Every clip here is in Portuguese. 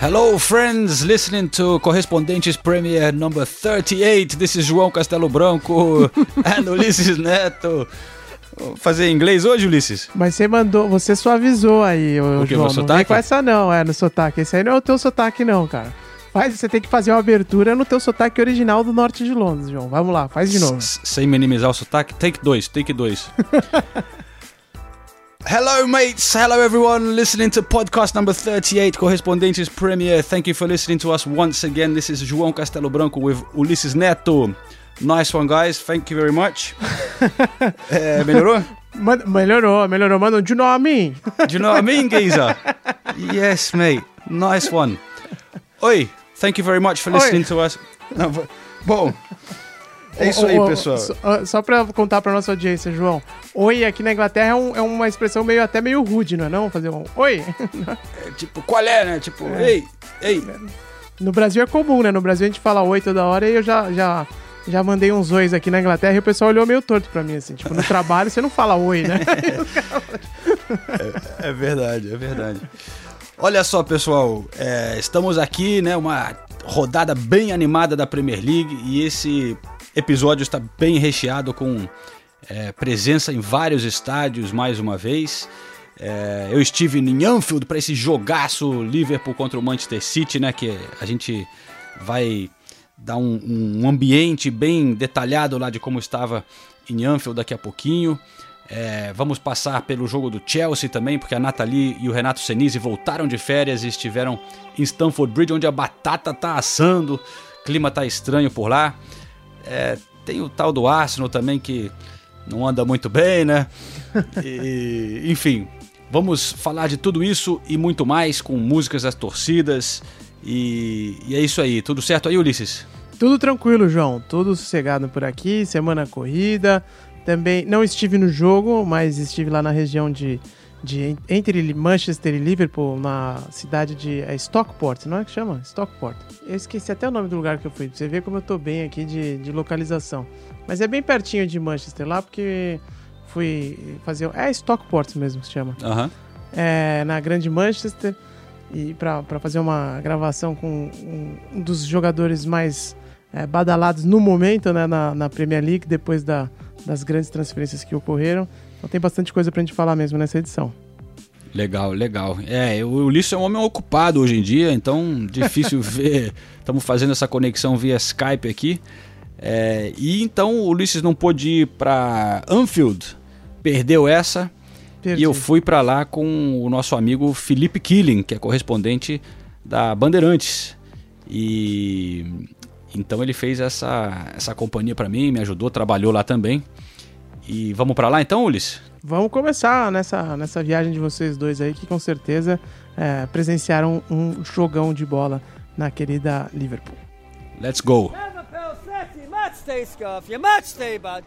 Hello, friends, listening to Correspondentes Premier number 38. This is João Castelo Branco and Ulisses Neto. Vou fazer em inglês hoje, Ulisses? Mas você mandou, você suavizou aí, O quê, João. meu não sotaque? vem com essa não, é, no sotaque. Esse aí não é o teu sotaque não, cara. Faz, você tem que fazer uma abertura no teu sotaque original do norte de Londres, João. Vamos lá, faz de novo. S- Sem minimizar o sotaque. Take dois, take dois. Hello, mates. Hello, everyone. Listening to podcast number 38, Correspondentes Premier. Thank you for listening to us once again. This is João Castelo Branco with Ulisses Neto. Nice one, guys. Thank you very much. É, melhorou? Man- melhorou, melhorou. Um, do you know what I mean? Do you know what I mean, geezer? yes, mate. Nice one. Oi, thank you very much for listening to us. Bom, é isso aí, pessoal. Só, só pra contar pra nossa audiência, João. Oi, aqui na Inglaterra é, um- é uma expressão meio até meio rude, não é não? Fazer um oi. É, tipo, qual é, né? Tipo, ei, ei. No Brasil é comum, né? No Brasil a gente fala oi toda hora e eu já, já, já mandei uns ois aqui na Inglaterra e o pessoal olhou meio torto pra mim, assim. Tipo, no trabalho você não fala oi, né? É verdade, é verdade. Olha só, pessoal, é, estamos aqui, né? Uma rodada bem animada da Premier League e esse episódio está bem recheado com é, presença em vários estádios mais uma vez. É, eu estive em Anfield para esse jogaço Liverpool contra o Manchester City, né? Que a gente vai dar um, um ambiente bem detalhado lá de como estava em Anfield daqui a pouquinho. É, vamos passar pelo jogo do Chelsea também, porque a Nathalie e o Renato Senise voltaram de férias e estiveram em Stamford Bridge, onde a batata tá assando, clima tá estranho por lá. É, tem o tal do Arsenal também que não anda muito bem, né? E, enfim, vamos falar de tudo isso e muito mais com músicas das torcidas. E, e é isso aí, tudo certo aí, Ulisses? Tudo tranquilo, João. Tudo sossegado por aqui, semana corrida. Também não estive no jogo, mas estive lá na região de, de entre Manchester e Liverpool, na cidade de é Stockport, não é que chama? Stockport. Eu esqueci até o nome do lugar que eu fui. pra Você vê como eu tô bem aqui de, de localização. Mas é bem pertinho de Manchester lá, porque fui fazer. É Stockport mesmo que se chama Aham. é, na Grande Manchester e para fazer uma gravação com um, um dos jogadores mais é, badalados no momento né, na, na Premier League, depois da- das grandes transferências que ocorreram. Então tem bastante coisa pra gente falar mesmo nessa edição. Legal, legal. É, o Ulisses é um homem ocupado hoje em dia, então difícil ver. Estamos fazendo essa conexão via Skype aqui. É, e então o Ulisses não pôde ir para Anfield, perdeu essa. Perdi. E eu fui para lá com o nosso amigo Felipe Killing, que é correspondente da Bandeirantes. E então ele fez essa, essa companhia para mim, me ajudou, trabalhou lá também. E vamos para lá então, Ulisses? Vamos começar nessa, nessa viagem de vocês dois aí, que com certeza é, presenciaram um jogão de bola na querida Liverpool. Let's go! Liverpool City, match stay, Scarf, your match stay, bud.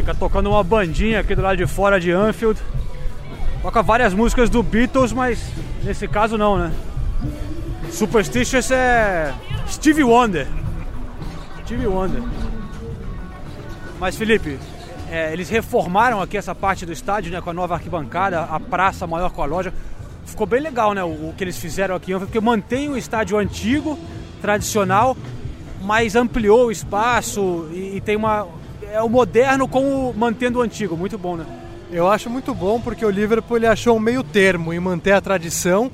Fica tocando uma bandinha aqui do lado de fora de Anfield. Toca várias músicas do Beatles, mas nesse caso não, né? Superstitious é Stevie Wonder. Stevie Wonder. Mas Felipe, é, eles reformaram aqui essa parte do estádio, né? Com a nova arquibancada, a praça maior com a loja. Ficou bem legal, né? O, o que eles fizeram aqui, porque mantém o estádio antigo, tradicional, mas ampliou o espaço e, e tem uma. É o moderno com o mantendo o antigo. Muito bom, né? Eu acho muito bom porque o Liverpool ele achou um meio termo em manter a tradição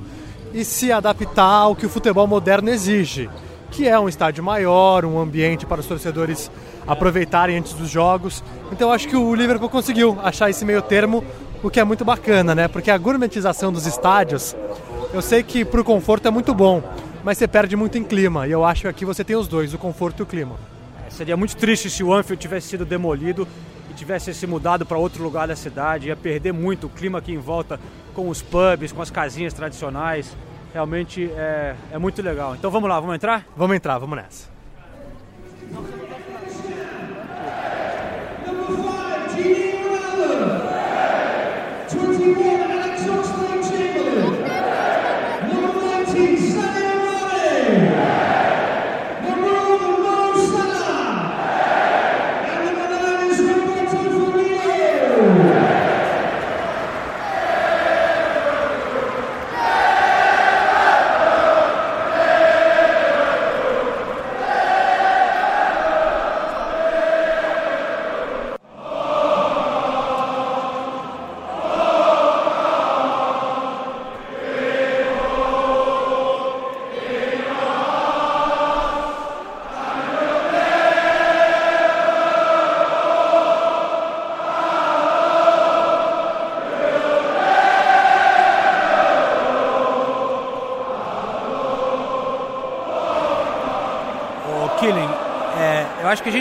e se adaptar ao que o futebol moderno exige, que é um estádio maior, um ambiente para os torcedores aproveitarem antes dos jogos. Então eu acho que o Liverpool conseguiu achar esse meio termo, o que é muito bacana, né? Porque a gourmetização dos estádios Eu sei que pro conforto é muito bom, mas você perde muito em clima. E eu acho que aqui você tem os dois, o conforto e o clima. Seria muito triste se o Anfield tivesse sido demolido e tivesse se mudado para outro lugar da cidade. Ia perder muito o clima aqui em volta com os pubs, com as casinhas tradicionais. Realmente é, é muito legal. Então vamos lá, vamos entrar? Vamos entrar, vamos nessa.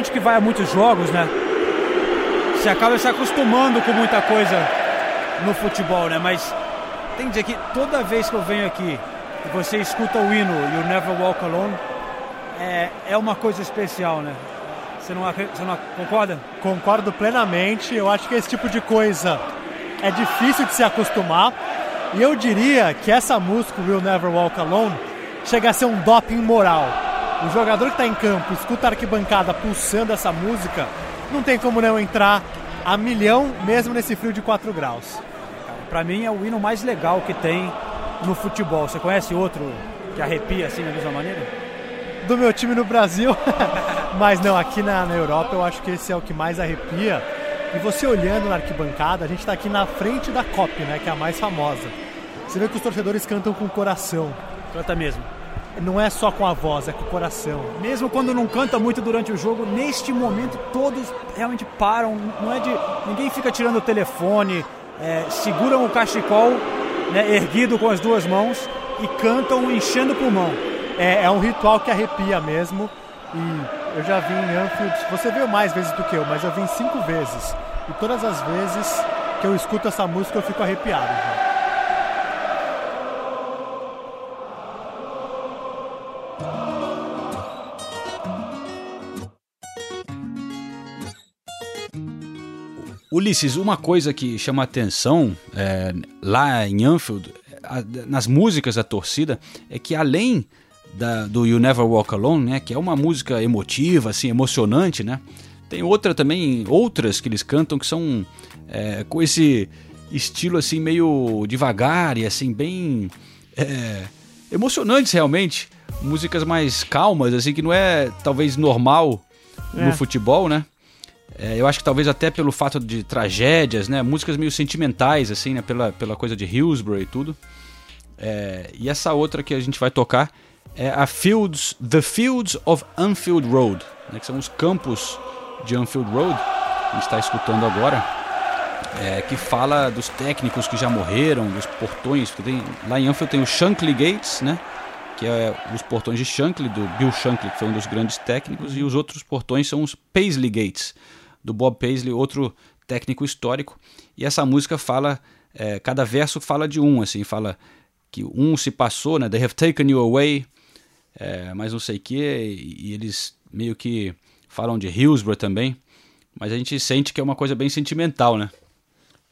Gente que vai a muitos jogos, né? Você acaba se acostumando com muita coisa no futebol, né? Mas tem que dizer que toda vez que eu venho aqui e você escuta o hino You Never Walk Alone, é, é uma coisa especial, né? Você não, você não concorda? Concordo plenamente. Eu acho que esse tipo de coisa é difícil de se acostumar. E eu diria que essa música, Will Never Walk Alone, chega a ser um doping moral. O jogador que está em campo, escuta a arquibancada pulsando essa música, não tem como não entrar a milhão, mesmo nesse frio de 4 graus. Pra mim é o hino mais legal que tem no futebol. Você conhece outro que arrepia assim da mesma maneira? do meu time no Brasil. Mas não, aqui na, na Europa eu acho que esse é o que mais arrepia. E você olhando na arquibancada, a gente está aqui na frente da COP, né, que é a mais famosa. Você vê que os torcedores cantam com o coração. Canta mesmo. Não é só com a voz, é com o coração. Mesmo quando não canta muito durante o jogo, neste momento todos realmente param. Não é de. Ninguém fica tirando o telefone, é, seguram o cachecol né, erguido com as duas mãos e cantam enchendo o pulmão. É, é um ritual que arrepia mesmo. E eu já vim em Anfield, você veio mais vezes do que eu, mas eu vim cinco vezes. E todas as vezes que eu escuto essa música eu fico arrepiado. já. Ulisses, uma coisa que chama atenção é, lá em Anfield, a- nas músicas da torcida, é que além da- do You Never Walk Alone, né, que é uma música emotiva, assim, emocionante, né, tem outra também, outras que eles cantam que são é, com esse estilo assim meio devagar e assim bem é, emocionantes realmente, músicas mais calmas, assim que não é talvez normal É. no futebol, né? É, eu acho que talvez até pelo fato de tragédias, né? Músicas meio sentimentais, assim, né? Pela, pela coisa de Hillsborough e tudo. É, e essa outra que a gente vai tocar é a Fields, The Fields of Anfield Road, né? Que são os campos de Anfield Road. A gente está escutando agora. é, que fala dos técnicos que já morreram, dos portões. porque Tem, lá em Anfield tem o Shankly Gates, né? que é os portões de Shankly, do Bill Shankly, que foi um dos grandes técnicos, e os outros portões são os Paisley Gates, do Bob Paisley, outro técnico histórico. E essa música fala, é, cada verso fala de um, assim, fala que um se passou, né? They have taken you away, é, mas não sei o que, e, eles meio que falam de Hillsborough também, mas a gente sente que é uma coisa bem sentimental, né?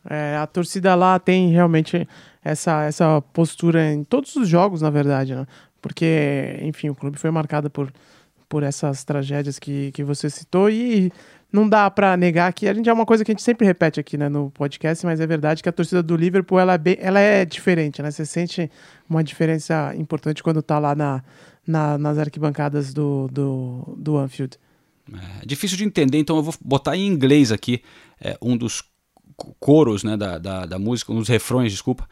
É, a torcida lá tem realmente essa, essa postura em todos os jogos, na verdade, né? Porque, enfim, o clube foi marcado por, por essas tragédias que, que você citou e não dá pra negar que a gente é uma coisa que a gente sempre repete aqui né, no podcast, mas é verdade que a torcida do Liverpool ela é, bem, ela é diferente, né? Você sente uma diferença importante quando tá lá na, na- nas arquibancadas do, do, do Anfield. É difícil de entender, então eu vou botar em inglês aqui é, um dos co- coros né, da, da, da música, um dos refrões, desculpa,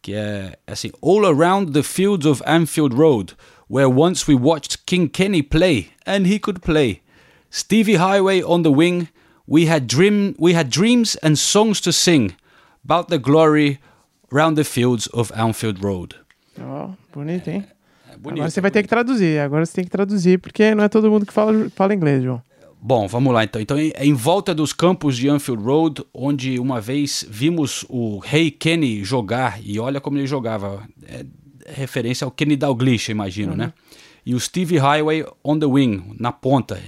que é assim: All around the fields of Anfield Road, where once we watched King Kenny play, and he could play. Stevie Highway on the wing, we had dream, we had dreams and songs to sing about the glory round the fields of Anfield Road. Ó, bonito, hein? É bonito, Agora você vai ter que traduzir. Agora você tem que traduzir, porque não é todo mundo que fala, fala inglês, João. Bom, vamos lá então. Então, em, volta dos campos de Anfield Road, onde uma vez vimos o Rei Kenny jogar, e olha como ele jogava, é, é referência ao Kenny Dalglish, imagino, né? E o Steve Highway on the wing, na ponta,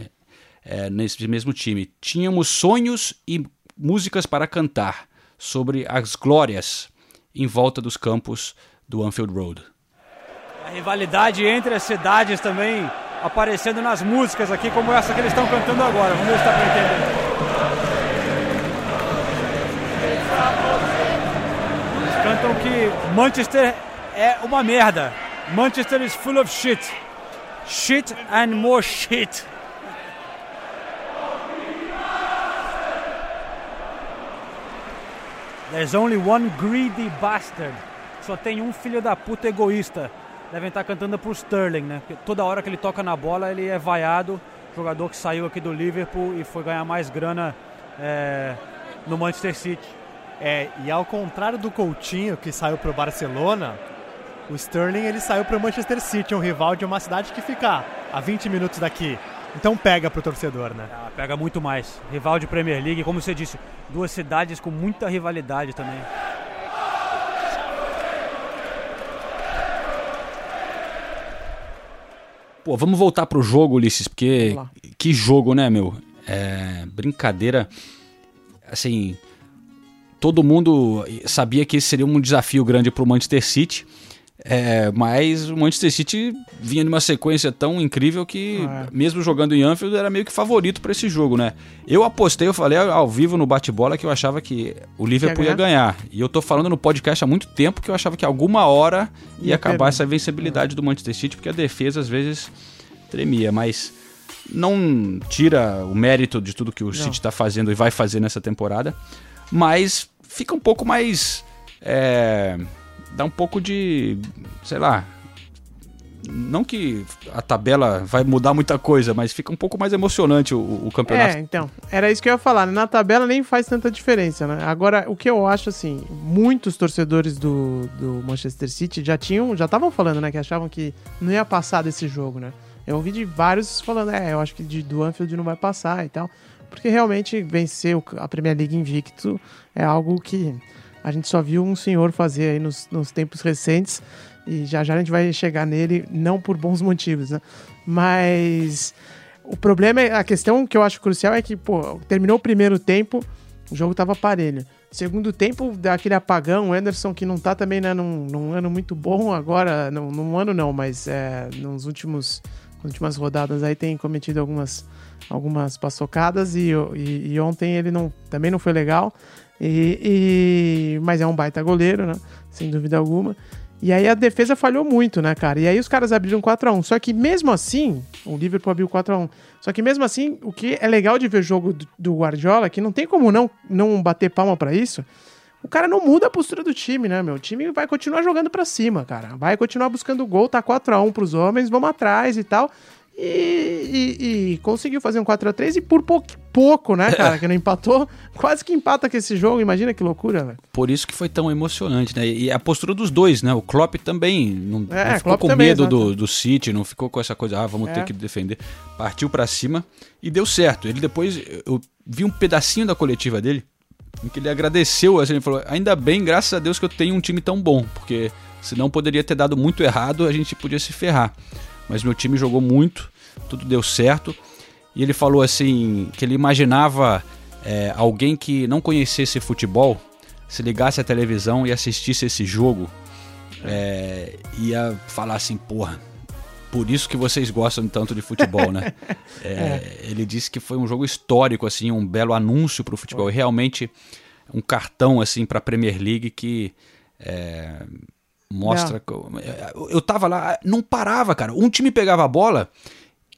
é, nesse mesmo time. Tínhamos sonhos e músicas para cantar sobre as glórias em volta dos campos do Anfield Road. A rivalidade entre as cidades também aparecendo nas músicas aqui, como essa que eles estão cantando agora. Vamos ver se dá pra entender. Eles cantam que Manchester é uma merda. Manchester is full of shit. Shit and more shit. There's only one greedy bastard. Só tem um filho da puta egoísta. Devem estar cantando pro Sterling, né? Porque toda hora que ele toca na bola, ele é vaiado. Jogador que saiu aqui do Liverpool e foi ganhar mais grana é, no Manchester City. É, e ao contrário do Coutinho, que saiu pro Barcelona, o Sterling ele saiu pro Manchester City, um rival de uma cidade que fica a 20 minutos daqui. Então pega pro torcedor, né? Ah, pega muito mais. Rival de Premier League, como você disse, duas cidades com muita rivalidade também. Pô, vamos voltar pro jogo, Ulisses, porque que jogo, né, meu? É, brincadeira. Assim, todo mundo sabia que esse seria um desafio grande pro Manchester City. É, mas o Manchester City vinha numa sequência tão incrível que, É. mesmo jogando em Anfield, era meio que favorito para esse jogo, né? Eu apostei, eu falei ao vivo no bate-bola que eu achava que o Liverpool ia ganhar. E eu tô falando no podcast há muito tempo que eu achava que alguma hora ia, Ia acabar perder. essa invencibilidade do Manchester City, porque a defesa às vezes tremia, mas não tira o mérito de tudo que o City está fazendo e vai fazer nessa temporada, mas fica um pouco mais. é, dá um pouco de. sei lá. Não que a tabela vai mudar muita coisa, mas fica um pouco mais emocionante o, o campeonato. É, então, era isso que eu ia falar. né? Na tabela nem faz tanta diferença, né? Agora, o que eu acho, assim, muitos torcedores do, do Manchester City já tinham, já estavam falando, né? Que achavam que não ia passar desse jogo, né? Eu ouvi de vários falando, é, eu acho que de, do Anfield não vai passar e tal. Porque realmente vencer a Premier League invicto é algo que a gente só viu um senhor fazer aí nos, nos tempos recentes. E já já a gente vai chegar nele, não por bons motivos, né? Mas o problema, é, a questão que eu acho crucial é que, pô, terminou o primeiro tempo, o jogo tava parelho. Segundo tempo, daquele apagão, o Anderson que não tá também né, num, num ano muito bom agora, num, num ano não, mas é, nos últimos últimas rodadas aí tem cometido algumas algumas paçocadas e, e, e ontem ele não, também não foi legal. E, e- mas é um baita goleiro, né? Sem dúvida alguma. E aí a defesa falhou muito, né, cara? E aí os caras abriram 4x1. Só que mesmo assim, o Liverpool abriu 4x1. Só que mesmo assim, o que é legal de ver o jogo do, Guardiola, que não tem como não, não bater palma pra isso, o cara não muda a postura do time, né, meu? O time vai continuar jogando pra cima, cara. Vai continuar buscando gol, tá 4x1 pros homens, vamos atrás e tal. E, e- e conseguiu fazer um 4x3 e por pouco, pouco, né, cara, que não empatou. Quase que empata com esse jogo, imagina que loucura, velho. Por isso que foi tão emocionante, né? E a postura dos dois, né? O Klopp também não, É, não ficou Klopp com também, medo do, do City, não ficou com essa coisa, ah, vamos É. ter que defender. Partiu pra cima e deu certo. Ele depois, eu vi um pedacinho da coletiva dele, em que ele agradeceu, assim, ele falou, ainda bem, graças a Deus que eu tenho um time tão bom, porque senão poderia ter dado muito errado, a gente podia se ferrar. Mas meu time jogou muito, tudo deu certo. E ele falou assim, que ele imaginava é, alguém que não conhecesse futebol, se ligasse à televisão e assistisse esse jogo, é, ia falar assim, porra, por isso que vocês gostam tanto de futebol, né? É, Ele disse que foi um jogo histórico, assim, um belo anúncio para o futebol. E realmente um cartão, assim, para a Premier League que é, mostra... co- Eu tava lá, não parava, cara. Um time pegava a bola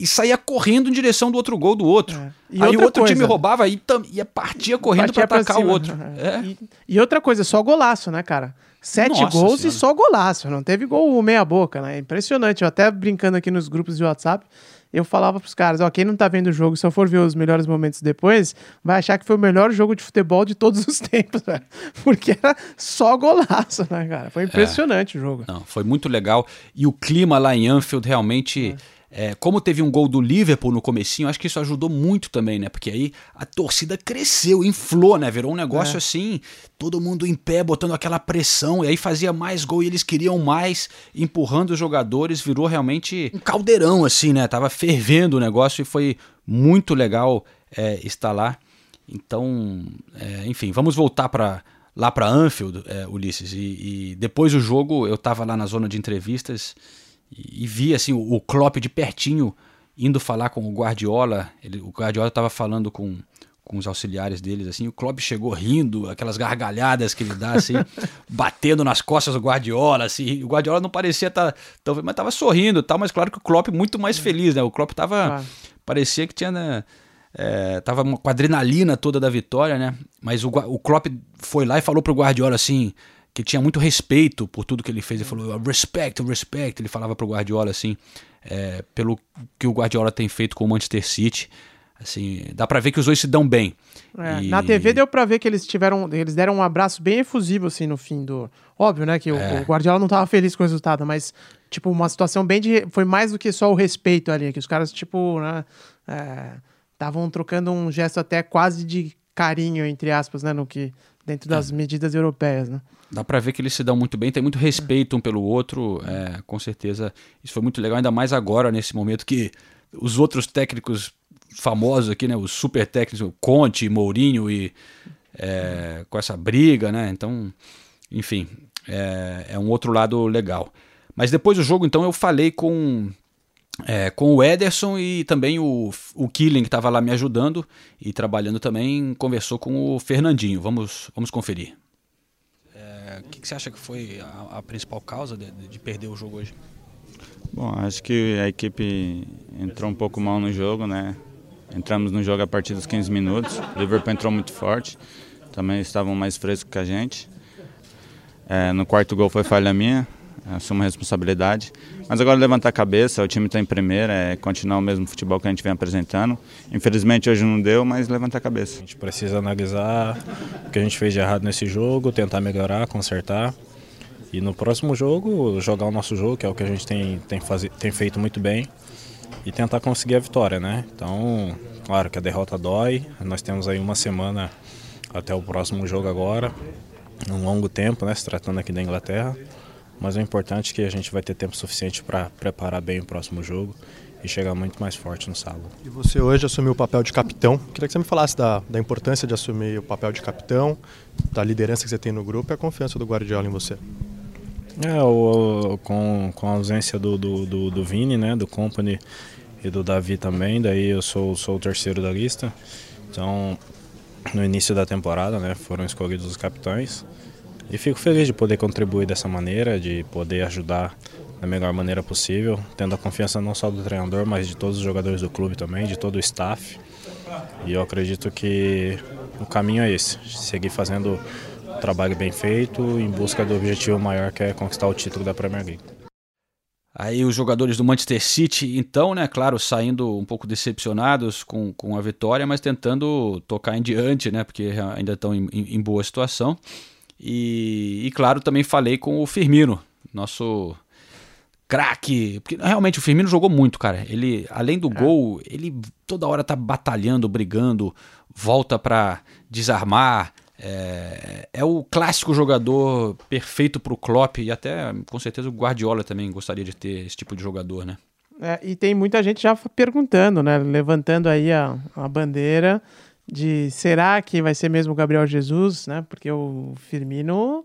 e saía correndo em direção do outro gol do outro. É. E Aí o outro time coisa- roubava e ia partia correndo pra atacar cima. o outro. É. E, e outra coisa, só golaço, né, cara? Sete Nossa gols Senhora. e só golaço. Não teve gol meia boca, né? Impressionante. Eu até brincando aqui nos grupos de WhatsApp, eu falava pros caras, ó, quem não tá vendo o jogo, se eu for ver os melhores momentos depois, vai achar que foi o melhor jogo de futebol de todos os tempos, velho. Porque era só golaço, né, cara? Foi impressionante o jogo. Não, foi muito legal. E o clima lá em Anfield realmente. é, como teve um gol do Liverpool no comecinho, acho que isso ajudou muito também, né? Porque aí a torcida cresceu, inflou, né? Virou um negócio assim, todo mundo em pé, botando aquela pressão, e aí fazia mais gol e eles queriam mais, empurrando os jogadores, virou realmente um caldeirão, assim, né? Tava fervendo o negócio e foi muito legal é, estar lá. Então, é, enfim, vamos voltar para lá para Anfield, é, Ulisses. E, e depois do jogo eu estava lá na zona de entrevistas e, e vi assim o, o Klopp de pertinho indo falar com o Guardiola. Ele, o Guardiola estava falando com, com os auxiliares deles assim. O Klopp chegou rindo, aquelas gargalhadas que ele dá assim, batendo nas costas do Guardiola assim. O Guardiola não parecia estar, tá, mas estava sorrindo, e tal. Mas claro que o Klopp muito mais feliz, né? O Klopp tava Claro. parecia que tinha né, é, tava uma- com a adrenalina toda da vitória, né? Mas o, o Klopp foi lá e falou pro Guardiola assim que tinha muito respeito por tudo que ele fez. Ele falou respect, respect. Ele falava pro Guardiola assim é, pelo que o Guardiola tem feito com o Manchester City. Assim, dá pra ver que os dois se dão bem. É, E- Na TV deu pra ver que eles tiveram. Eles deram um abraço bem efusivo, assim, no fim do. Óbvio, né? Que o, É. o Guardiola não tava feliz com o resultado, mas, tipo, uma situação bem de. Foi mais do que só o respeito ali, que os caras, tipo, né? Estavam trocando um gesto até quase de carinho, entre aspas, né? No que. Dentro das medidas europeias, né? Dá pra ver que eles se dão muito bem, tem muito respeito um pelo outro, é, com certeza. Isso foi muito legal, ainda mais agora, nesse momento que os outros técnicos famosos aqui, né, os super técnicos, Conte, Mourinho e é, com essa briga, né? Então, enfim, é, é um outro lado legal. Mas depois do jogo, então, eu falei com é, com o Ederson e também o, o Killing, que estava lá me ajudando e trabalhando também, conversou com o Fernandinho. Vamos, vamos conferir. Que você acha que foi a, a principal causa de, de perder o jogo hoje? Bom, acho que a equipe entrou um pouco mal no jogo, né? Entramos no jogo a partir dos 15 minutos. O Liverpool entrou muito forte. Também estavam mais frescos que a gente. É, no quarto gol foi falha minha. Assumo a responsabilidade. Mas agora levantar a cabeça, o time está em primeira, é continuar o mesmo futebol que a gente vem apresentando. Infelizmente hoje não deu, mas levantar a cabeça. A gente precisa analisar o que a gente fez de errado nesse jogo, tentar melhorar, consertar. E no próximo jogo, jogar o nosso jogo, que é o que a gente tem, tem, tem feito muito bem, e tentar conseguir a vitória, né? Então, claro que a derrota dói, nós temos aí uma semana até o próximo jogo agora, um longo tempo, né? Se tratando aqui da Inglaterra. Mas o importante é que a gente vai ter tempo suficiente para preparar bem o próximo jogo e chegar muito mais forte no sábado. E você hoje assumiu o papel de capitão. Queria que você me falasse da, da importância de assumir o papel de capitão, da liderança que você tem no grupo e a confiança do Guardiola em você. É, o, com, com a ausência do, do, do, do Vini, né, do Company e do Davi também, daí eu sou, sou o terceiro da lista. Então, no início da temporada, né, foram escolhidos os capitães. E fico feliz de poder contribuir dessa maneira, de poder ajudar da melhor maneira possível, tendo a confiança não só do treinador, mas de todos os jogadores do clube também, de todo o staff. E eu acredito que o caminho é esse, seguir fazendo o trabalho bem feito em busca do objetivo maior que é conquistar o título da Premier League. Aí os jogadores do Manchester City, então, né, claro, saindo um pouco decepcionados com, com a vitória, mas tentando tocar em diante, né, porque ainda estão em- em boa situação. E, e, claro, também falei com o Firmino, nosso craque. Porque realmente o Firmino jogou muito, cara. Ele, além do gol, ele toda hora tá batalhando, brigando, volta pra desarmar. É, é o clássico jogador perfeito pro Klopp e até com certeza o Guardiola também gostaria de ter esse tipo de jogador, né? É, e tem muita gente já perguntando, né? Levantando aí a, a bandeira de será que vai ser mesmo o Gabriel Jesus, né? Porque o Firmino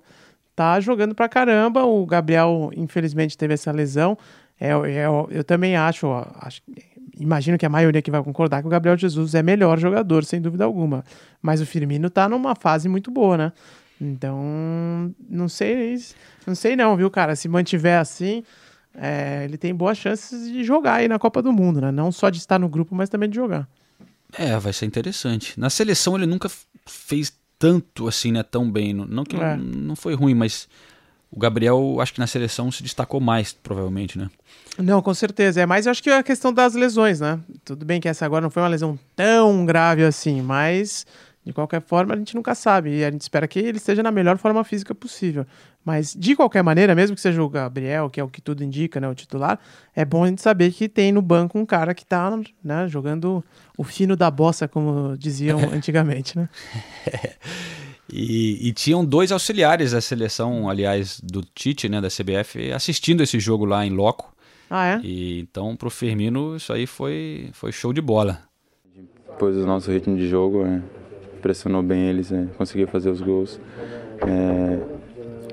tá jogando pra caramba. O Gabriel, infelizmente, teve essa lesão. É, é, eu também acho, acho, imagino que a maioria que vai concordar que o Gabriel Jesus é melhor jogador, sem dúvida alguma. Mas o Firmino tá numa fase muito boa, né? Então, não sei, não sei não, viu, cara? Se mantiver assim, é, ele tem boas chances de jogar aí na Copa do Mundo, né? Não só de estar no grupo, mas também de jogar. É, vai ser interessante. Na seleção ele nunca fez tanto assim, né? Tão bem. Não que É. não, não foi ruim, mas o Gabriel, acho que na seleção se destacou mais, provavelmente, né? Não, com certeza. É mais, eu acho que é a questão das lesões, né? Tudo bem que essa agora não foi uma lesão tão grave assim, mas de qualquer forma a gente nunca sabe. E a gente espera que ele esteja na melhor forma física possível. Mas de qualquer maneira, mesmo que seja o Gabriel, que é o que tudo indica, né? O titular, é bom a gente saber que tem no banco um cara que tá né, jogando o fino da bossa, como diziam antigamente, né? E, e tinham dois auxiliares da seleção, aliás, do Tite, né, da CBF, assistindo esse jogo lá em loco. Ah, é? E então pro Firmino isso aí foi, foi show de bola. Depois do nosso ritmo de jogo, é, pressionou bem eles, é, conseguiu fazer os gols. é,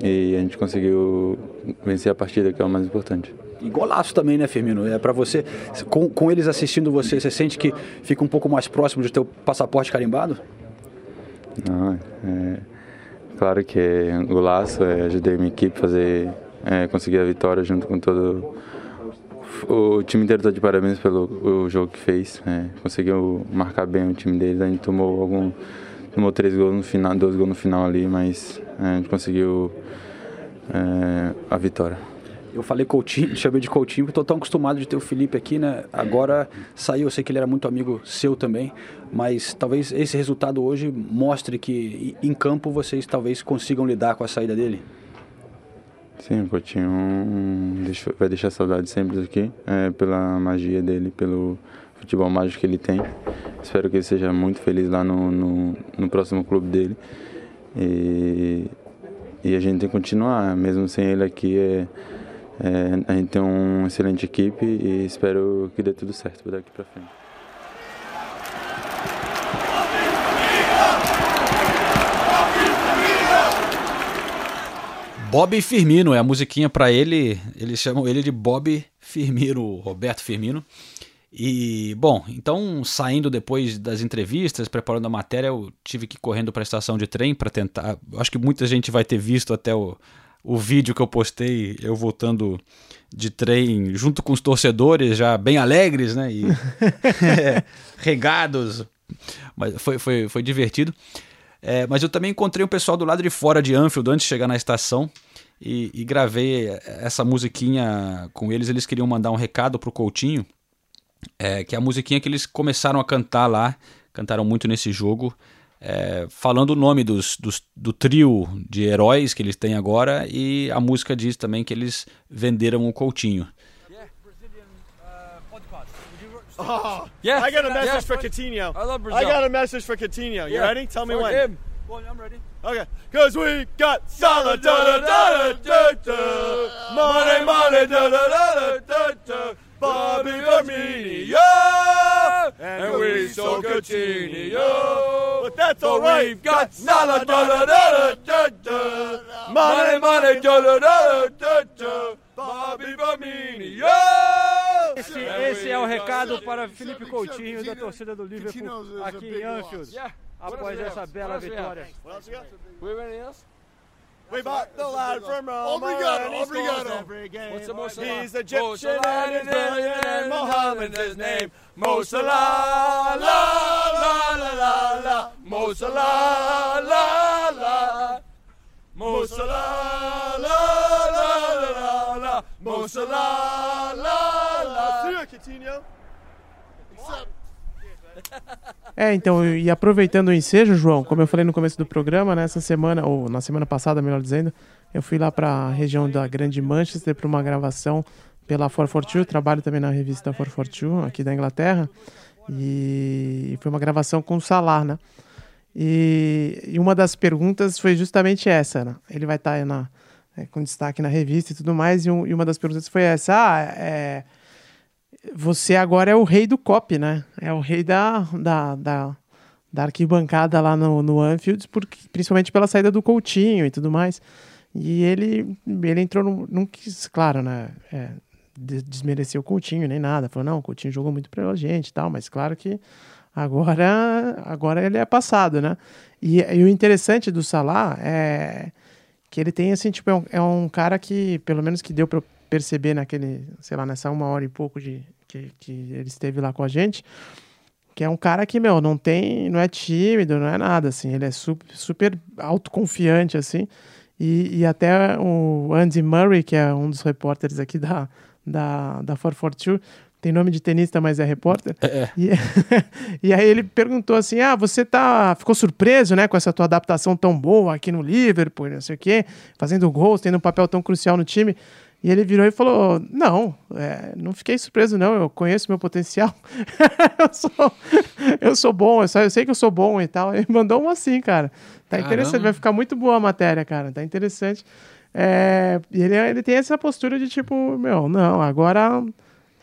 e a gente conseguiu vencer a partida, que é o mais importante. E golaço também, né, Firmino? É para você, com, com eles assistindo você, você sente que fica um pouco mais próximo de ter o passaporte carimbado? Não, é, claro que é um golaço, é, ajudei minha equipe a fazer, é, conseguir a vitória junto com todo o time inteiro está de parabéns pelo jogo que fez. é, conseguiu marcar bem o time deles. A gente tomou algum tomou três gols no final, dois gols no final ali, mas é, a gente conseguiu é, a vitória. Eu falei Coutinho, chamei de Coutinho, porque estou tão acostumado de ter o Felipe aqui, né? Agora saiu, eu sei que ele era muito amigo seu também, mas talvez esse resultado hoje mostre que em campo vocês talvez consigam lidar com a saída dele. Sim, o Coutinho vai deixar saudade sempre aqui, é, pela magia dele, pelo futebol mágico que ele tem. Espero que ele seja muito feliz lá no, no, no próximo clube dele. E, e a gente tem que continuar, mesmo sem ele aqui. É, é, a gente tem uma excelente equipe e espero que dê tudo certo daqui para frente. Bob Firmino é a musiquinha pra ele, eles chamam ele de Bob Firmino, Roberto Firmino. E, bom, então saindo depois das entrevistas, preparando a matéria, eu tive que ir correndo para a estação de trem para tentar. Acho que muita gente vai ter visto até o, o vídeo que eu postei, eu voltando de trem junto com os torcedores, já bem alegres, né? E é, regados. Mas foi, foi, foi divertido. É, mas eu também encontrei um pessoal do lado de fora de Anfield antes de chegar na estação e, e gravei essa musiquinha com eles. Eles queriam mandar um recado pro Coutinho, é, que é a musiquinha que eles começaram a cantar lá, cantaram muito nesse jogo, é, falando o nome dos, dos, do trio de heróis que eles têm agora e a música diz também que eles venderam o Coutinho. Oh, Yeah, I got a message yeah, for Coutinho. I love Brazil. I got a message for Coutinho. You Yeah, ready? Tell me for when. him. Go on, I'm ready. Okay. Cause we got Salah, da da da da da da. Money, money, da da da da da da. Bobby Firmino, and we so Coutinho. But that's So alright. we've got Salah, da da da da da da. Money, money, da da da da da. Bobby Firmino. Esse, esse é o recado para Felipe Coutinho da torcida do Liverpool aqui em Anfield. Após essa bela vitória. We bought the lad from Rome. Obrigado, and he scores obrigado. every game. What's the? He's Egyptian and he's brilliant Mohammed's his name. Mo Salah, Salah, la la la la la. Mo Salah, la la. Mo Salah, la la la la la. Mo Salah, la É, então, e aproveitando o ensejo, João, como eu falei no começo do programa, nessa semana, ou na semana passada, melhor dizendo, eu fui lá para a região da Grande Manchester para uma gravação pela 442, trabalho também na revista 442, aqui da Inglaterra, e foi uma gravação com o Salah, né? E, e uma das perguntas foi justamente essa, né? Ele vai estar na, é, com destaque na revista e tudo mais, e, um- e uma das perguntas foi essa, ah, é você agora é o rei do cop, né? É o rei da, da, da, da arquibancada lá no, no Anfield, porque, principalmente pela saída do Coutinho e tudo mais. E ele, ele entrou, num, quis, claro, né? É, de- desmereceu o Coutinho nem nada. Falou, não, o Coutinho jogou muito pela gente e tal, mas claro que agora, agora ele é passado, né? E, e o interessante do Salah é que ele tem, assim, tipo, é um, é um cara que, pelo menos que deu pra, perceber naquele, sei lá, nessa uma hora e pouco de que, que ele esteve lá com a gente, que é um cara que, meu, não tem, não é tímido, não é nada, assim, ele é super, super autoconfiante, assim, e, e até o Andy Murray, que é um dos repórteres aqui da, da, da 442, tem nome de tenista, mas é repórter. É. E, e aí ele perguntou assim: Ah, você tá. Ficou surpreso, né, com essa tua adaptação tão boa aqui no Liverpool, não sei o quê, fazendo gols, tendo um papel tão crucial no time. E ele virou e falou: Não, é, não fiquei surpreso, não. Eu conheço meu potencial. eu, sou, eu sou bom, eu, só, eu sei que eu sou bom e tal. Ele mandou um assim, cara. Tá Caramba. interessante, vai ficar muito boa a matéria, cara. Tá interessante. É, e ele, ele tem essa postura de tipo: Meu, não, agora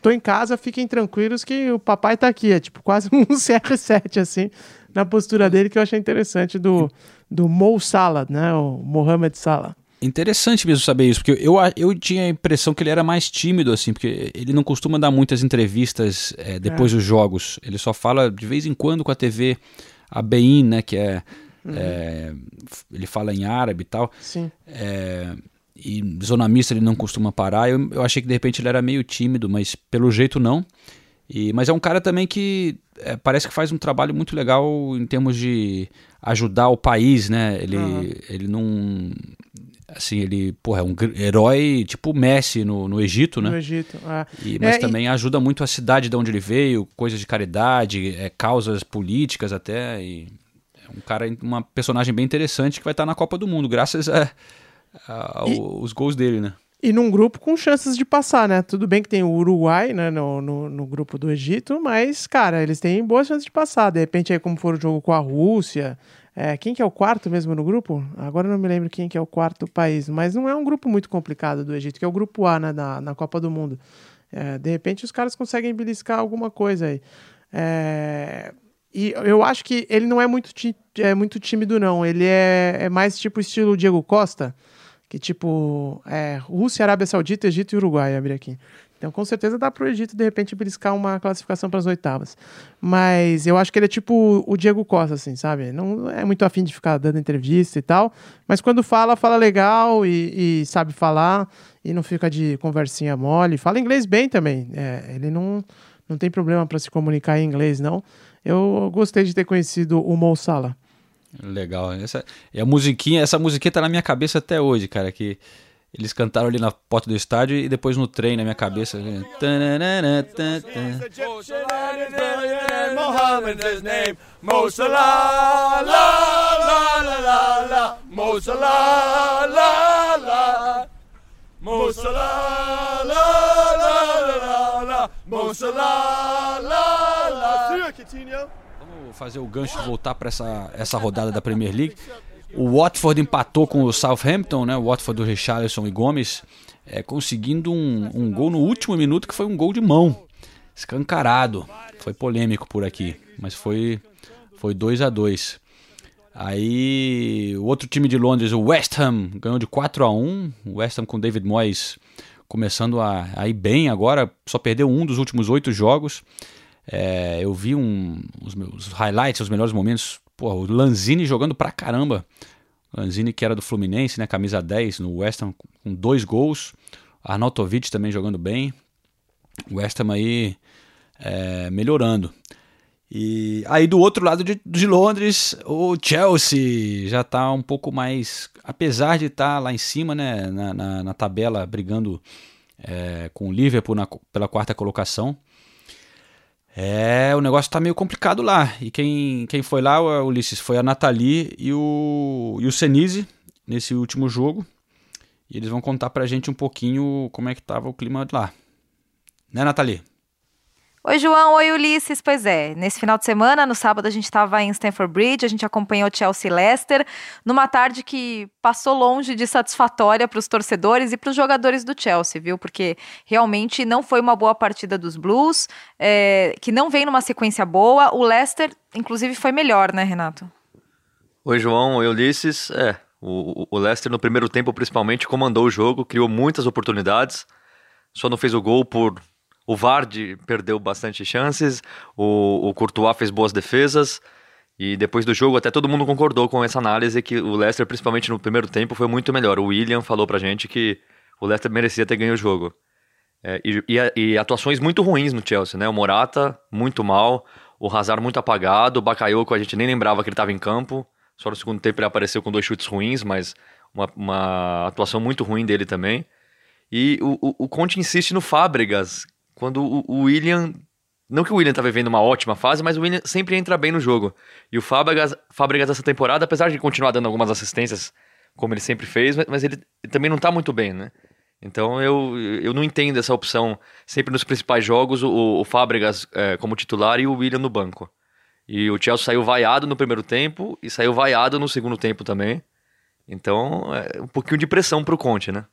tô em casa, fiquem tranquilos que o papai tá aqui. É tipo quase um CR7, assim, na postura dele, que eu achei interessante do, do Mo Salah, né? O Mohamed Salah. Interessante mesmo saber isso, porque eu, eu tinha a impressão que ele era mais tímido, assim, porque ele não costuma dar muitas entrevistas é, depois É. dos jogos. Ele só fala de vez em quando com a TV, a Bein, né, que é, é, Ele fala em árabe e tal. Sim. É, e zona mista ele não costuma parar. Eu, eu achei que de repente ele era meio tímido, mas pelo jeito não. E, mas é um cara também que é, parece que faz um trabalho muito legal em termos de ajudar o país, né? Ele, Aham. ele não. Assim, ele, porra, é um herói tipo Messi no, no Egito, né? No Egito. é. E- mas É, e- também ajuda muito a cidade de onde ele veio, coisas de caridade, é, causas políticas até. E é um cara, uma personagem bem interessante que vai estar na Copa do Mundo, graças a, a- ao- E- os gols dele, né? E num grupo com chances de passar, né? Tudo bem que tem o Uruguai, né, no, no, no grupo do Egito, mas, cara, eles têm boas chances de passar. De repente, aí, como for o jogo com a Rússia. É, quem que é o quarto mesmo no grupo? Agora eu não me lembro quem que é o quarto país, mas não é um grupo muito complicado do Egito, que é o grupo A, né, na, na Copa do Mundo. É, de repente, os caras conseguem beliscar alguma coisa aí. É, e eu acho que ele não é muito, ti- é muito tímido, não. Ele é, é mais tipo estilo Diego Costa, que tipo é Rússia, Arábia Saudita, Egito e Uruguai, abrir aqui. Então, com certeza dá pro Egito, de repente, beliscar uma classificação para as oitavas. Mas eu acho que ele é tipo o Diego Costa, assim, sabe? Não é muito afim de ficar dando entrevista e tal. Mas quando fala, fala legal e, e sabe falar e não fica de conversinha mole. Fala inglês bem também. É, ele não, não tem problema para se comunicar em inglês, não. Eu gostei de ter conhecido o Mo Salah. Legal. Essa, e a musiquinha, essa musiquinha tá na minha cabeça até hoje, cara, que eles cantaram ali na porta do estádio e depois no trem na minha cabeça. Vamos fazer o gancho voltar para essa, essa rodada da Premier League. O Watford empatou com o Southampton, né? O Watford do Richarlison e Gomes, é, conseguindo um, um gol no último minuto que foi um gol de mão, escancarado. Foi polêmico por aqui, mas foi foi 2 a 2. Aí o outro time de Londres, o West Ham, ganhou de 4 a 1. O West Ham com David Moyes começando a, a ir bem agora, só perdeu um dos últimos oito jogos. É, eu vi um, os meus highlights, os melhores momentos. Pô, o Lanzini jogando pra caramba. Lanzini, que era do Fluminense, né? Camisa 10 no West Ham, com dois gols. Arnautovic também jogando bem. O West Ham aí é, melhorando. E aí do outro lado de, de Londres, o Chelsea já tá um pouco mais. Apesar de estar tá lá em cima, né? Na, na, na tabela, brigando é, com o Liverpool na, pela quarta colocação. É, o negócio tá meio complicado lá. E quem, quem foi lá, Ulisses, foi a Nathalie e o, e o Senise nesse último jogo. E eles vão contar pra gente um pouquinho como é que tava o clima lá. Né, Nathalie? Oi, João. Oi, Ulisses. Pois é, nesse final de semana, no sábado, a gente estava em Stamford Bridge, a gente acompanhou Chelsea Leicester, numa tarde que passou longe de satisfatória para os torcedores e para os jogadores do Chelsea, viu? Porque realmente não foi uma boa partida dos Blues, é, que não vem numa sequência boa. O Leicester, inclusive, foi melhor, né, Renato? Oi, João. Oi, Ulisses. É, o, o Leicester no primeiro tempo, principalmente, comandou o jogo, criou muitas oportunidades, só não fez o gol por o Vardy perdeu bastante chances, o, o Courtois fez boas defesas, e depois do jogo até todo mundo concordou com essa análise que o Leicester, principalmente no primeiro tempo, foi muito melhor. O William falou pra gente que o Leicester merecia ter ganho o jogo. É, e, e, e, atuações muito ruins no Chelsea, né? O Morata, muito mal. O Hazard, muito apagado. O Bakayoko, a gente nem lembrava que ele estava em campo. Só no segundo tempo ele apareceu com dois chutes ruins, mas uma, uma atuação muito ruim dele também. E o, o, o Conte insiste no Fábregas, quando o, William não que o William tá vivendo uma ótima fase, mas o William sempre entra bem no jogo. E o Fábregas, Fábregas essa temporada, apesar de continuar dando algumas assistências, como ele sempre fez, mas ele, também não tá muito bem, né? Então eu, eu não entendo essa opção sempre nos principais jogos, o, o Fábregas é, como titular e o William no banco. E o Chelsea saiu vaiado no primeiro tempo e saiu vaiado no segundo tempo também. Então é um pouquinho de pressão pro Conte, né?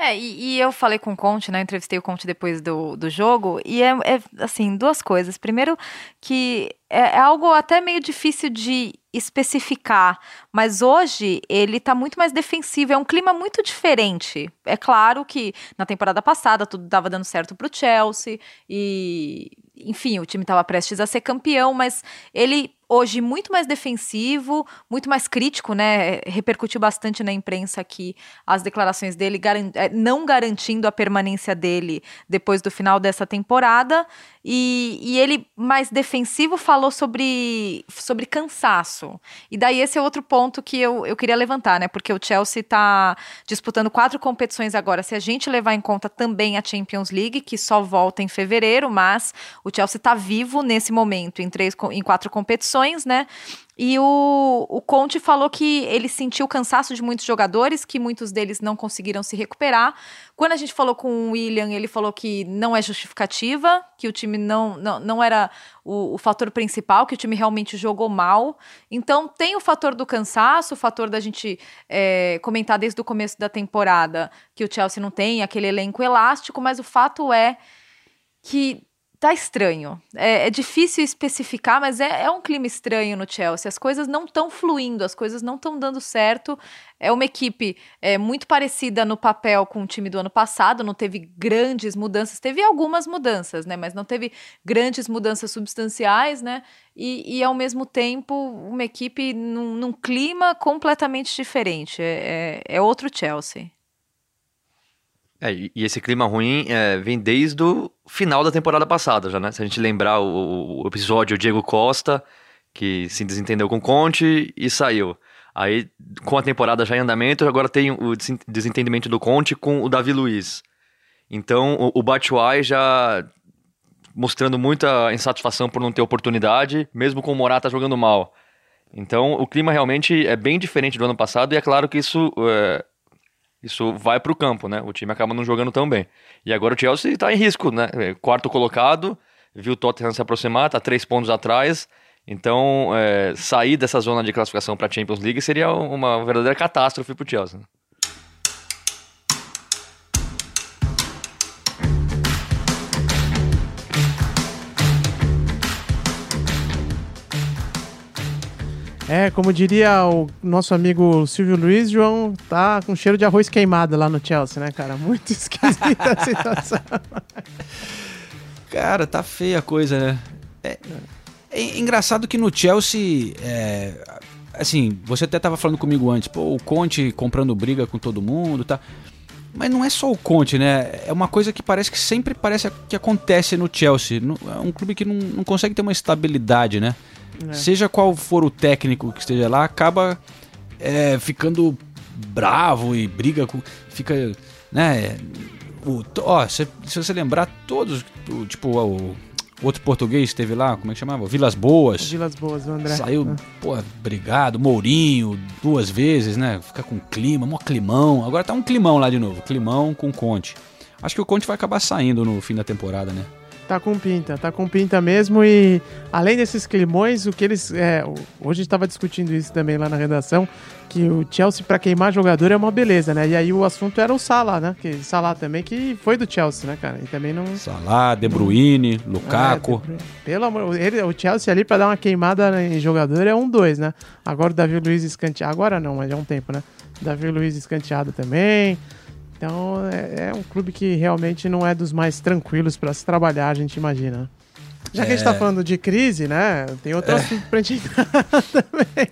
É, e, e, eu falei com o Conte, né? Eu entrevistei o Conte depois do, do jogo, e é, é assim, duas coisas. Primeiro, que é, é, algo até meio difícil de especificar, mas hoje ele tá muito mais defensivo, é um clima muito diferente. É claro que na temporada passada tudo estava dando certo pro Chelsea, e enfim, o time estava prestes a ser campeão, mas ele hoje muito mais defensivo, muito mais crítico, né? Repercutiu bastante na imprensa aqui as declarações dele, é, não garantindo a permanência dele depois do final dessa temporada. E, e ele, mais defensivo, falou sobre, sobre cansaço. E daí esse é outro ponto que eu, eu queria levantar, né? Porque o Chelsea está disputando quatro competições agora. Se a gente levar em conta também a Champions League, que só volta em fevereiro, mas o Chelsea está vivo nesse momento em, três, em quatro competições, né? E o, o Conte falou que ele sentiu cansaço de muitos jogadores, que muitos deles não conseguiram se recuperar. Quando a gente falou com o William, ele falou que não é justificativa, que o time não, não, não era o, o fator principal, que o time realmente jogou mal. Então tem o fator do cansaço, o fator da gente é, comentar desde o começo da temporada que o Chelsea não tem aquele elenco elástico, mas o fato é que tá estranho. É, é, difícil especificar, mas é, é, um clima estranho no Chelsea. As coisas não estão fluindo, as coisas não estão dando certo. É uma equipe é, muito parecida no papel com o time do ano passado, não teve grandes mudanças, teve algumas mudanças, né? Mas não teve grandes mudanças substanciais, né? E, e ao mesmo tempo, uma equipe num, num clima completamente diferente. É, é, é outro Chelsea. É, e esse clima ruim é, vem desde o final da temporada passada já, né? Se a gente lembrar o, o episódio Diego Costa, que se desentendeu com o Conte e saiu. Aí, com a temporada já em andamento, agora tem o desentendimento do Conte com o Davi Luiz. Então, o, o Batshuayi já mostrando muita insatisfação por não ter oportunidade, mesmo com o Morata jogando mal. Então, o clima realmente é bem diferente do ano passado e é claro que isso é, isso vai para o campo, né? O time acaba não jogando tão bem. E agora o Chelsea está em risco, né? É, quarto colocado, viu o Tottenham se aproximar, está três pontos atrás. Então, é, sair dessa zona de classificação para a Champions League seria uma verdadeira catástrofe para o Chelsea. É, como diria o nosso amigo Silvio Luiz, João, tá com cheiro de arroz queimado lá no Chelsea, né, cara? Muito esquisita a situação. cara, tá feia a coisa, né? É, é engraçado que no Chelsea, é, assim, você até tava falando comigo antes, pô, o Conte comprando briga com todo mundo, tá? Mas não é só o Conte, né? É uma coisa que parece que sempre parece que acontece no Chelsea. É um clube que não, não consegue ter uma estabilidade, né? É. Seja qual for o técnico que esteja lá, acaba é, ficando bravo e briga com. Fica. Né? O, ó, se, se você lembrar, todos. O, tipo, o outro português esteve lá, como é que chamava? Vilas Boas. Vilas Boas, o André. Saiu, ah. pô, brigado. Mourinho, duas vezes, né? Fica com clima, mó climão. Agora tá um climão lá de novo. Climão com Conte. Acho que o Conte vai acabar saindo no fim da temporada, né? Tá com pinta, tá com pinta mesmo. E além desses climões, o que eles. É, hoje estava discutindo isso também lá na redação, que o Chelsea, para queimar jogador, é uma beleza, né? E aí o assunto era o Salah, né? Que Salah também, que foi do Chelsea, né, cara? E também não. Salah, De Bruyne, não... Lukaku. É, Pelo amor. Ele, o Chelsea ali, para dar uma queimada em jogador, é um dois, né? Agora o Davi Luiz escanteado. Agora não, mas já é um tempo, né? Davi Luiz escanteado também. Então é, é, um clube que realmente não é dos mais tranquilos para se trabalhar, a gente imagina. Já que a gente tá é. falando de crise, né? Tem outro é. assunto pra gente entrar também.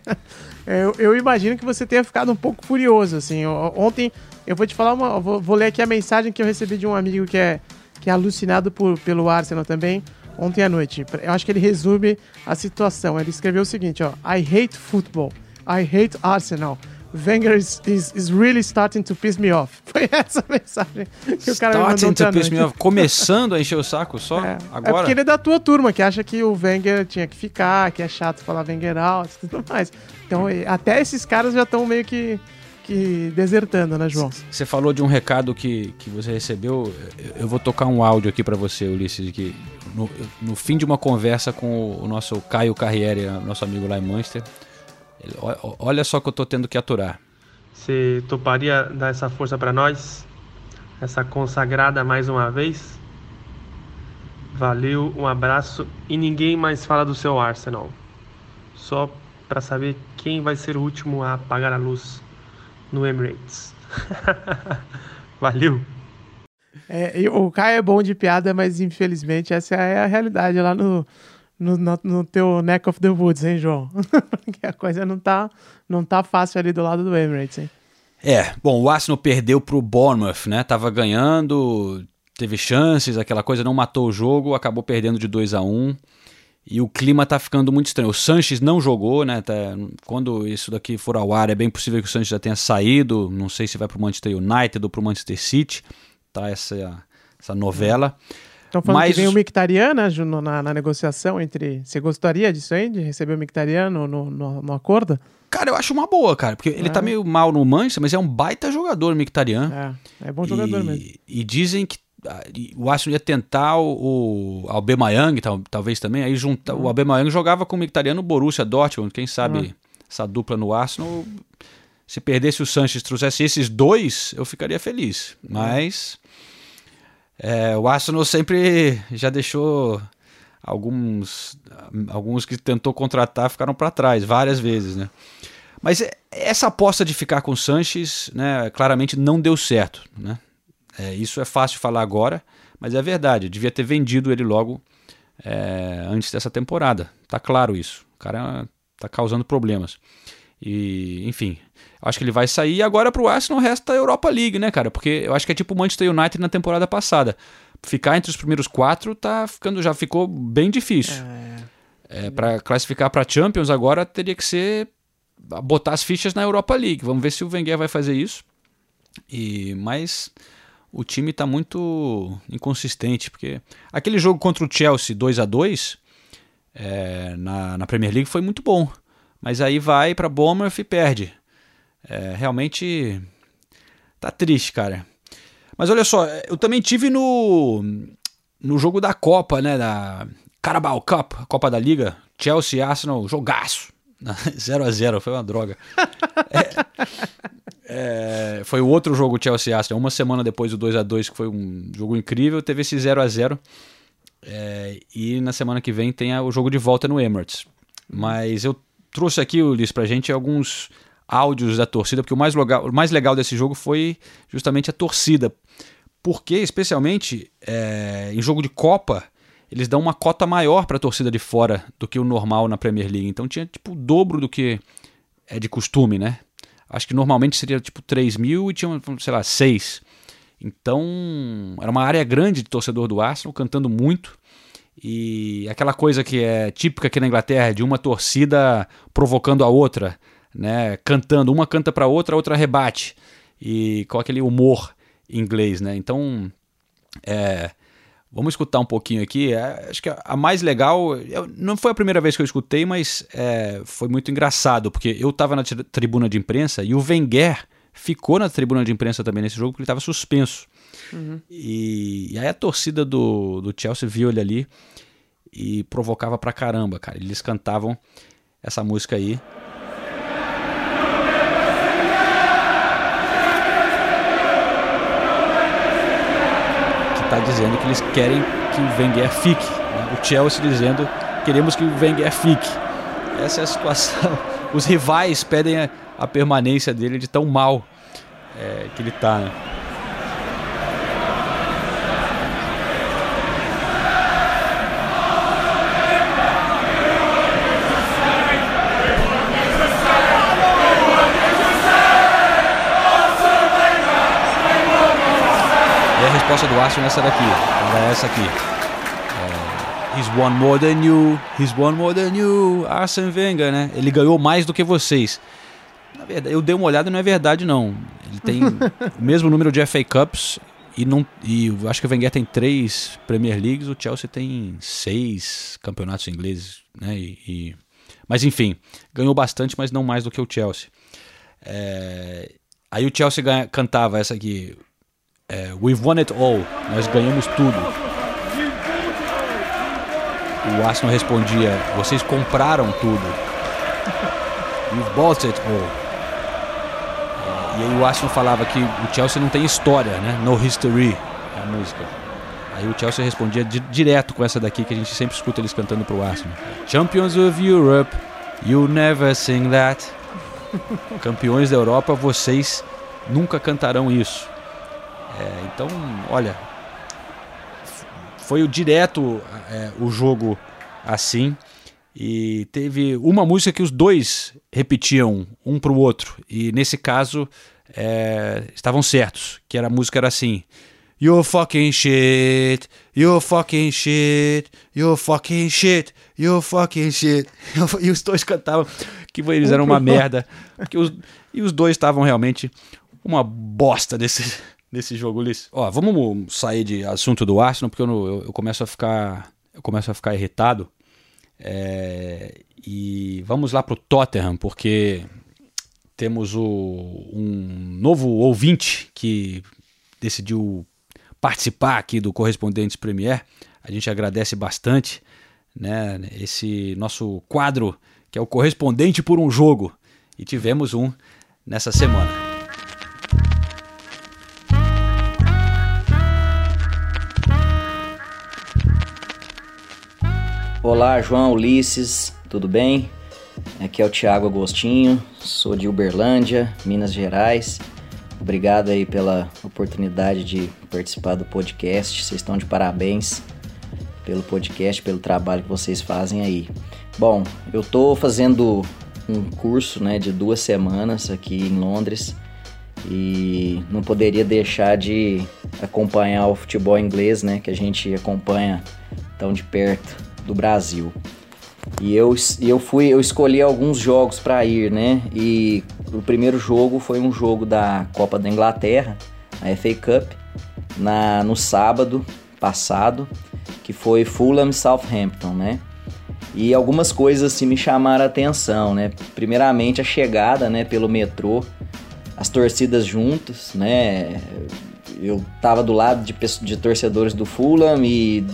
Eu, eu, imagino que você tenha ficado um pouco furioso, assim. Ontem Eu vou te falar uma. Vou, vou, ler aqui a mensagem que eu recebi de um amigo que é, que é alucinado por, pelo Arsenal também, ontem à noite. Eu acho que ele resume a situação. Ele escreveu o seguinte: ó, I hate football. I hate Arsenal. Wenger is, is, is, really starting to piss me off. Foi essa a mensagem que o cara starting me to piss me off. Começando a encher o saco só é, agora. É porque ele é da tua turma, que acha que o Wenger tinha que ficar, que é chato falar Wenger out e tudo mais. Então, até esses caras já estão meio que, que desertando, né, João? Você falou de um recado que, que você recebeu. Eu vou tocar um áudio aqui para você, Ulisses, que no, no fim de uma conversa com o nosso Caio Carriere, nosso amigo lá em Manchester, Olha só que eu tô tendo que aturar. Você toparia dar essa força para nós? Essa consagrada mais uma vez? Valeu, um abraço e ninguém mais fala do seu Arsenal. Só para saber quem vai ser o último a apagar a luz no Emirates. Valeu. É, o Caio é bom de piada, mas infelizmente essa é a realidade lá no, no, no, no, teu neck of the woods, hein, João? Porque a coisa não tá, não tá fácil ali do lado do Emirates, hein? É, bom, o Arsenal perdeu pro Bournemouth, né? Tava ganhando, teve chances, aquela coisa, não matou o jogo, acabou perdendo de 2 a 1 um, e o clima tá ficando muito estranho. O Sanches não jogou, né? Tá, quando isso daqui for ao ar, é bem possível que o Sanches já tenha saído. Não sei se vai pro Manchester United ou pro Manchester City. Tá essa, essa novela. Estão falando Mas... que vem o Mictarian né, na, na, negociação entre. Você gostaria disso aí, de receber o Mictarian no, no, no, acordo? Cara, eu acho uma boa, cara, porque ele tá meio mal no Manchester, mas é um baita jogador, o Mictarian. É, é bom jogador e, mesmo. E dizem que ah, o Arsenal ia tentar o, o Aubameyang, tal, talvez também, aí junta, uhum. o Aubameyang jogava com o Mictarian no Borussia Dortmund, quem sabe uhum. essa dupla no Arsenal, se perdesse o Sanches trouxesse esses dois, eu ficaria feliz, mas... É, o Arsenal sempre já deixou alguns alguns que tentou contratar ficaram para trás várias vezes, né? Mas é, essa aposta de ficar com o Sanches, né, claramente não deu certo, né? É, isso é fácil falar agora, mas é verdade. Devia ter vendido ele logo é, antes dessa temporada. Tá claro isso. O cara tá causando problemas. E, enfim, acho que ele vai sair. E agora pro Arsenal resta a Europa League, né, cara? Porque eu acho que é tipo o Manchester United na temporada passada. Ficar entre os primeiros quatro tá ficando, já ficou bem difícil. É, é para classificar para Champions agora teria que ser botar as fichas na Europa League. Vamos ver se o Wenger vai fazer isso. E mas o time está muito inconsistente, porque aquele jogo contra o Chelsea 2 a 2 é, na, na Premier League foi muito bom. Mas aí vai para Bournemouth e perde. É, realmente tá triste, cara. Mas olha só, eu também tive no no jogo da Copa, né, da Carabao Cup, Copa da Liga, Chelsea Arsenal, jogaço. 0 a 0 foi uma droga. é, é, foi o outro jogo Chelsea Arsenal, uma semana depois do 2 a 2 que foi um jogo incrível, teve esse 0 a 0 é, e na semana que vem tem o jogo de volta no Emirates. Mas eu trouxe aqui, Ulisses, pra gente alguns áudios da torcida, porque o mais, legal, o mais legal desse jogo foi justamente a torcida. Porque, especialmente é, em jogo de Copa, eles dão uma cota maior para a torcida de fora do que o normal na Premier League. Então tinha tipo o dobro do que é de costume, né? Acho que normalmente seria tipo 3 mil e tinha, sei lá, 6. Então era uma área grande de torcedor do Arsenal, cantando muito. E aquela coisa que é típica aqui na Inglaterra, de uma torcida provocando a outra, né? Cantando, uma canta para outra, a outra rebate. E com aquele humor inglês, né? Então, é, vamos escutar um pouquinho aqui. É, acho que a mais legal, eu, não foi a primeira vez que eu escutei, mas é, foi muito engraçado, porque eu estava na tribuna de imprensa e o Wenger ficou na tribuna de imprensa também nesse jogo porque ele estava suspenso. Uhum. E, e, aí a torcida do, do Chelsea viu ele ali e provocava pra caramba, cara. Eles cantavam essa música aí. Que tá dizendo que eles querem que o Wenger fique. Né? O Chelsea dizendo queremos que o Wenger fique. Essa é a situação. Os rivais pedem a, permanência dele de tão mal é, que ele tá, né? Arsenal essa daqui. Era essa aqui. É, he's won more than you. He's won more than you. Arsene Wenger, né? Ele ganhou mais do que vocês. Na verdade, eu dei uma olhada e não é verdade, não. Ele tem o mesmo número de FA Cups e, não, e acho que o Wenger tem três Premier Leagues, o Chelsea tem seis campeonatos ingleses, né? E, e... Mas enfim, ganhou bastante, mas não mais do que o Chelsea. É... Aí o Chelsea ganha, cantava essa aqui. É, We've won it all. Nós ganhamos tudo. O Arsenal respondia: Vocês compraram tudo. You've bought it all. E aí o Arsenal falava que o Chelsea não tem história, né? No history, é a música. Aí o Chelsea respondia di direto com essa daqui que a gente sempre escuta eles cantando pro Arsenal. Champions of Europe, you never sing that. Campeões da Europa, vocês nunca cantarão isso. É, então, olha, foi o direto é, o jogo assim. E teve uma música que os dois repetiam um para o outro. E nesse caso é, estavam certos. Que era a música era assim: You fucking shit, you fucking shit, you fucking shit, you fucking shit. E os dois cantavam que eles eram uma merda. Os, e os dois estavam realmente uma bosta desse, desse jogo, Ulisses. Ó, vamos sair de assunto do Arsenal, porque eu, eu, eu começo a ficar. Eu começo a ficar irritado. É, e vamos lá para o Tottenham, porque temos o, um novo ouvinte que decidiu participar aqui do Correspondentes Premier. A gente agradece bastante né, esse nosso quadro que é o Correspondente por um Jogo. E tivemos um nessa semana. Olá, João Ulisses, tudo bem? Aqui é o Thiago Agostinho, sou de Uberlândia, Minas Gerais. Obrigado aí pela oportunidade de participar do podcast. Vocês estão de parabéns pelo podcast, pelo trabalho que vocês fazem aí. Bom, eu estou fazendo um curso né, de duas semanas aqui em Londres e não poderia deixar de acompanhar o futebol inglês, né, que a gente acompanha tão de perto do Brasil. E eu, eu fui, eu escolhi alguns jogos para ir, né? E o primeiro jogo foi um jogo da Copa da Inglaterra, a FA Cup, na, no sábado passado, que foi Fulham Southampton, né? E algumas coisas assim me chamaram a atenção, né? Primeiramente a chegada, né, pelo metrô, as torcidas juntas, né? Eu tava do lado de, de torcedores do Fulham e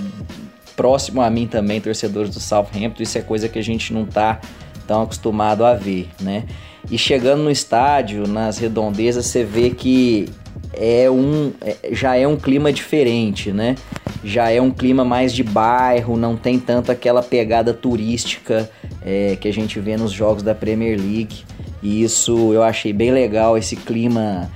próximo a mim também, torcedores do Southampton, isso é coisa que a gente não está tão acostumado a ver, né? E chegando no estádio, nas redondezas, você vê que é um, é, já é um clima diferente, né? Já é um clima mais de bairro, não tem tanto aquela pegada turística é, que a gente vê nos jogos da Premier League. E isso eu achei bem legal, esse clima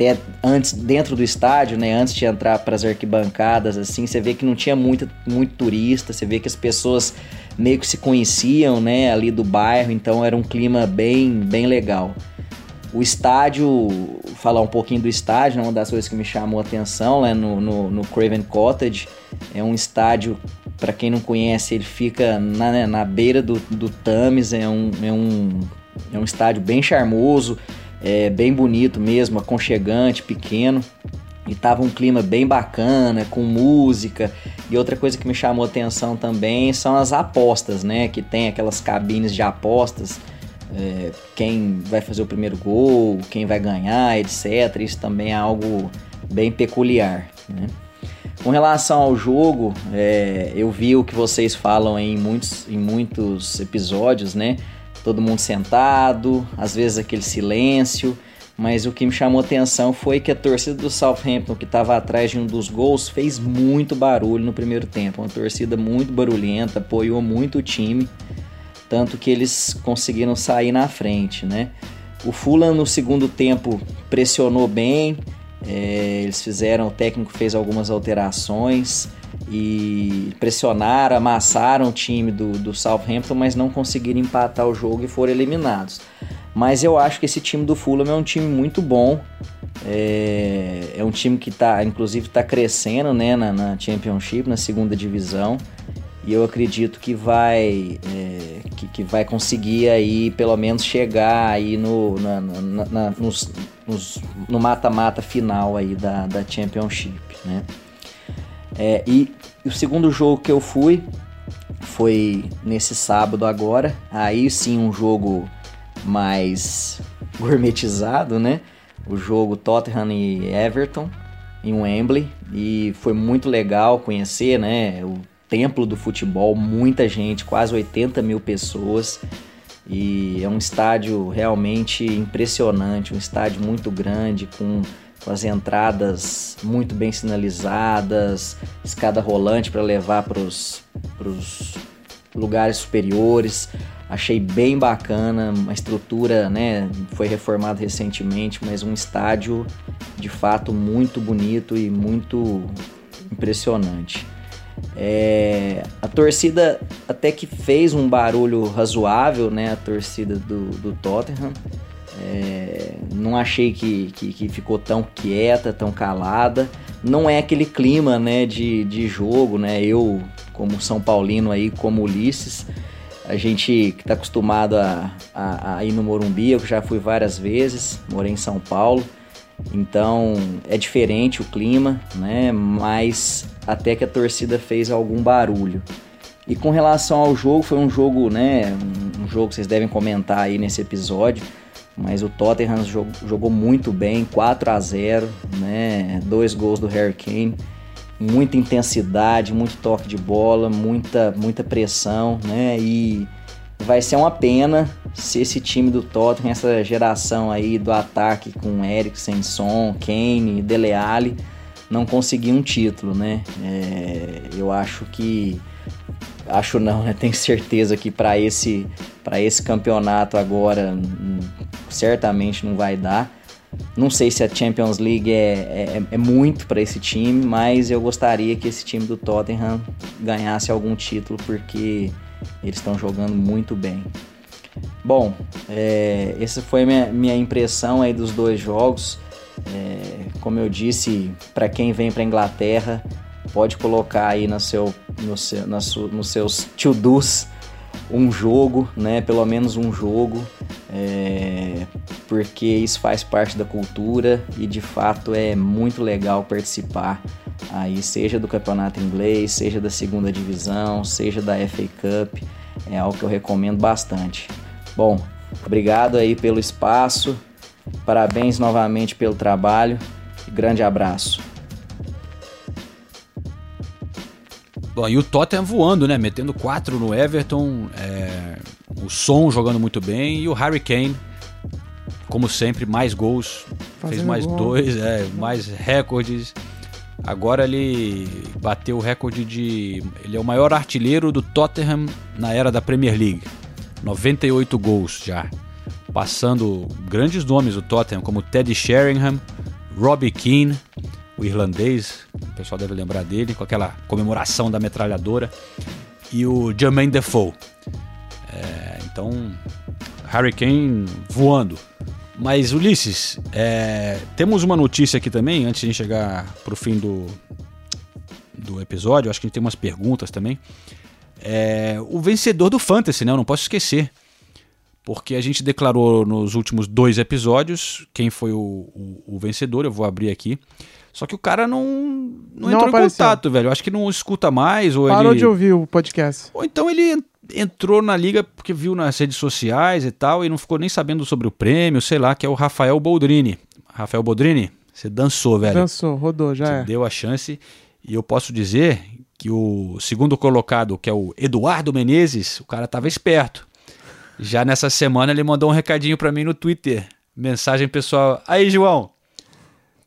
até antes dentro do estádio, né, antes de entrar para as arquibancadas, assim, você vê que não tinha muito, muito turista, você vê que as pessoas meio que se conheciam, né, ali do bairro, então era um clima bem, bem legal. O estádio, falar um pouquinho do estádio, né, uma das coisas que me chamou a atenção, né, no, no, no Craven Cottage, é um estádio, para quem não conhece, ele fica na, né, na beira do, do Thames, é um, é, um, é um estádio bem charmoso, é, bem bonito mesmo, aconchegante, pequeno. E tava um clima bem bacana, com música. E outra coisa que me chamou atenção também são as apostas, né? Que tem aquelas cabines de apostas. É, quem vai fazer o primeiro gol, quem vai ganhar, etc. Isso também é algo bem peculiar. Né? Com relação ao jogo, é, eu vi o que vocês falam em muitos, em muitos episódios, né? Todo mundo sentado, às vezes aquele silêncio. Mas o que me chamou atenção foi que a torcida do Southampton, que estava atrás de um dos gols, fez muito barulho no primeiro tempo. Uma torcida muito barulhenta, apoiou muito o time, tanto que eles conseguiram sair na frente, né? O Fulham no segundo tempo pressionou bem, é, eles fizeram, o técnico fez algumas alterações e pressionaram, amassaram o time do, do Southampton, mas não conseguiram empatar o jogo e foram eliminados. Mas eu acho que esse time do Fulham é um time muito bom. É, é um time que tá, inclusive, está crescendo né, na, na, Championship, na segunda divisão. E eu acredito que vai, é, que, que, vai conseguir aí, pelo menos, chegar aí no, na, na, na, nos, nos, no mata-mata final aí da, da Championship, né? É, e o segundo jogo que eu fui foi nesse sábado agora. Aí sim um jogo mais gourmetizado, né? O jogo Tottenham e Everton em Wembley e foi muito legal conhecer, né? O templo do futebol, muita gente, quase 80 mil pessoas. E é um estádio realmente impressionante, um estádio muito grande, com, com as entradas muito bem sinalizadas, escada rolante para levar para os lugares superiores. Achei bem bacana, uma estrutura, né? Foi reformado recentemente, mas um estádio de fato muito bonito e muito impressionante. É, a torcida até que fez um barulho razoável, né? A torcida do, do Tottenham. É, não achei que, que, que, ficou tão quieta, tão calada. Não é aquele clima né, de, de jogo, né? Eu, como São Paulino aí, como Ulisses, a gente que está acostumado a, a, a, ir no Morumbi, eu já fui várias vezes, morei em São Paulo, então é diferente o clima, né? Mas até que a torcida fez algum barulho. E com relação ao jogo, foi um jogo, né? Um jogo que vocês devem comentar aí nesse episódio. Mas o Tottenham jogou, muito bem, 4 a 0 né? Dois gols do Harry Kane muita intensidade, muito toque de bola, muita, muita pressão, né? E vai ser uma pena se esse time do Tottenham, essa geração aí do ataque com Eriksen, Son, Kane, Dele Alli, não conseguir um título, né? É, eu acho que acho não, né? Tenho certeza que para esse para esse campeonato agora certamente não vai dar. Não sei se a Champions League é, é, é muito para esse time, mas eu gostaria que esse time do Tottenham ganhasse algum título porque eles estão jogando muito bem. Bom, é, essa foi minha, minha impressão aí dos dois jogos. É, como eu disse, para quem vem para Inglaterra, pode colocar aí no seu, no seu, na su, nos seus to-dos um jogo, né? Pelo menos um jogo, é, porque isso faz parte da cultura e de fato é muito legal participar aí, seja do campeonato inglês, seja da segunda divisão, seja da FA Cup, é algo que eu recomendo bastante. Bom, obrigado aí pelo espaço, parabéns novamente pelo trabalho, grande abraço. Bom, e o Tottenham voando, né? Metendo quatro no Everton, é, o Son jogando muito bem e o Harry Kane, como sempre, mais gols, Fazendo fez mais gol. dois, é, mais recordes. Agora ele bateu o recorde de. Ele é o maior artilheiro do Tottenham na era da Premier League. 98 gols já. Passando grandes nomes do Tottenham, como Teddy Sheringham, Robbie Keane, o irlandês, o pessoal deve lembrar dele, com aquela comemoração da metralhadora, e o Jermaine Defoe. É, então, Harry Kane voando. Mas, Ulisses, é, temos uma notícia aqui também, antes de chegar para o fim do, do episódio, acho que a gente tem umas perguntas também. É, o vencedor do Fantasy, né? Eu não posso esquecer. Porque a gente declarou nos últimos dois episódios quem foi o, o, o vencedor. Eu vou abrir aqui. Só que o cara não, não, não entrou apareceu. em contato, velho. Eu acho que não escuta mais. Ou Parou ele... de ouvir o podcast. Ou então ele entrou na liga porque viu nas redes sociais e tal e não ficou nem sabendo sobre o prêmio, sei lá, que é o Rafael Boldrini. Rafael Boldrini, você dançou, velho. Dançou, rodou, já você é. deu a chance. E eu posso dizer que o segundo colocado, que é o Eduardo Menezes, o cara tava esperto. Já nessa semana ele mandou um recadinho para mim no Twitter. Mensagem pessoal. Aí, João,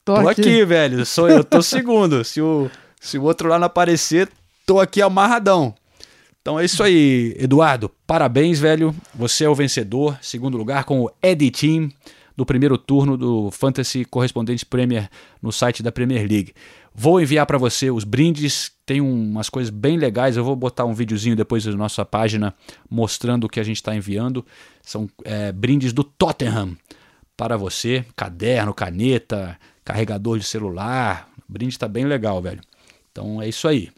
Tô, tô aqui. aqui. velho. Sou eu, tô segundo. se, o, se o outro lá não aparecer, tô aqui amarradão. Então é isso aí, Eduardo. Parabéns, velho. Você é o vencedor. Segundo lugar com o Eddie Team do primeiro turno do Fantasy Correspondente Premier no site da Premier League. Vou enviar para você os brindes, tem umas coisas bem legais. Eu vou botar um videozinho depois na nossa página mostrando o que a gente está enviando. São é, brindes do Tottenham para você: caderno, caneta, carregador de celular. O brinde está bem legal, velho. Então é isso aí.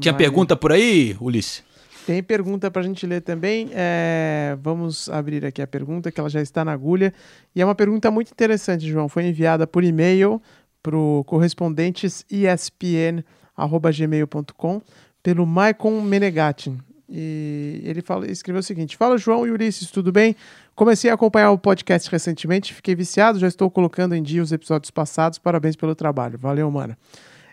Tinha Valeu. pergunta por aí, Ulisses? Tem pergunta pra gente ler também. É, vamos abrir aqui a pergunta, que ela já está na agulha. E é uma pergunta muito interessante, João. Foi enviada por e-mail pro correspondentes espn.gmail.com pelo Maicon Menegatti. E ele fala, escreveu o seguinte: Fala, João e Ulisses, tudo bem? Comecei a acompanhar o podcast recentemente, fiquei viciado, já estou colocando em dia os episódios passados. Parabéns pelo trabalho. Valeu, mano.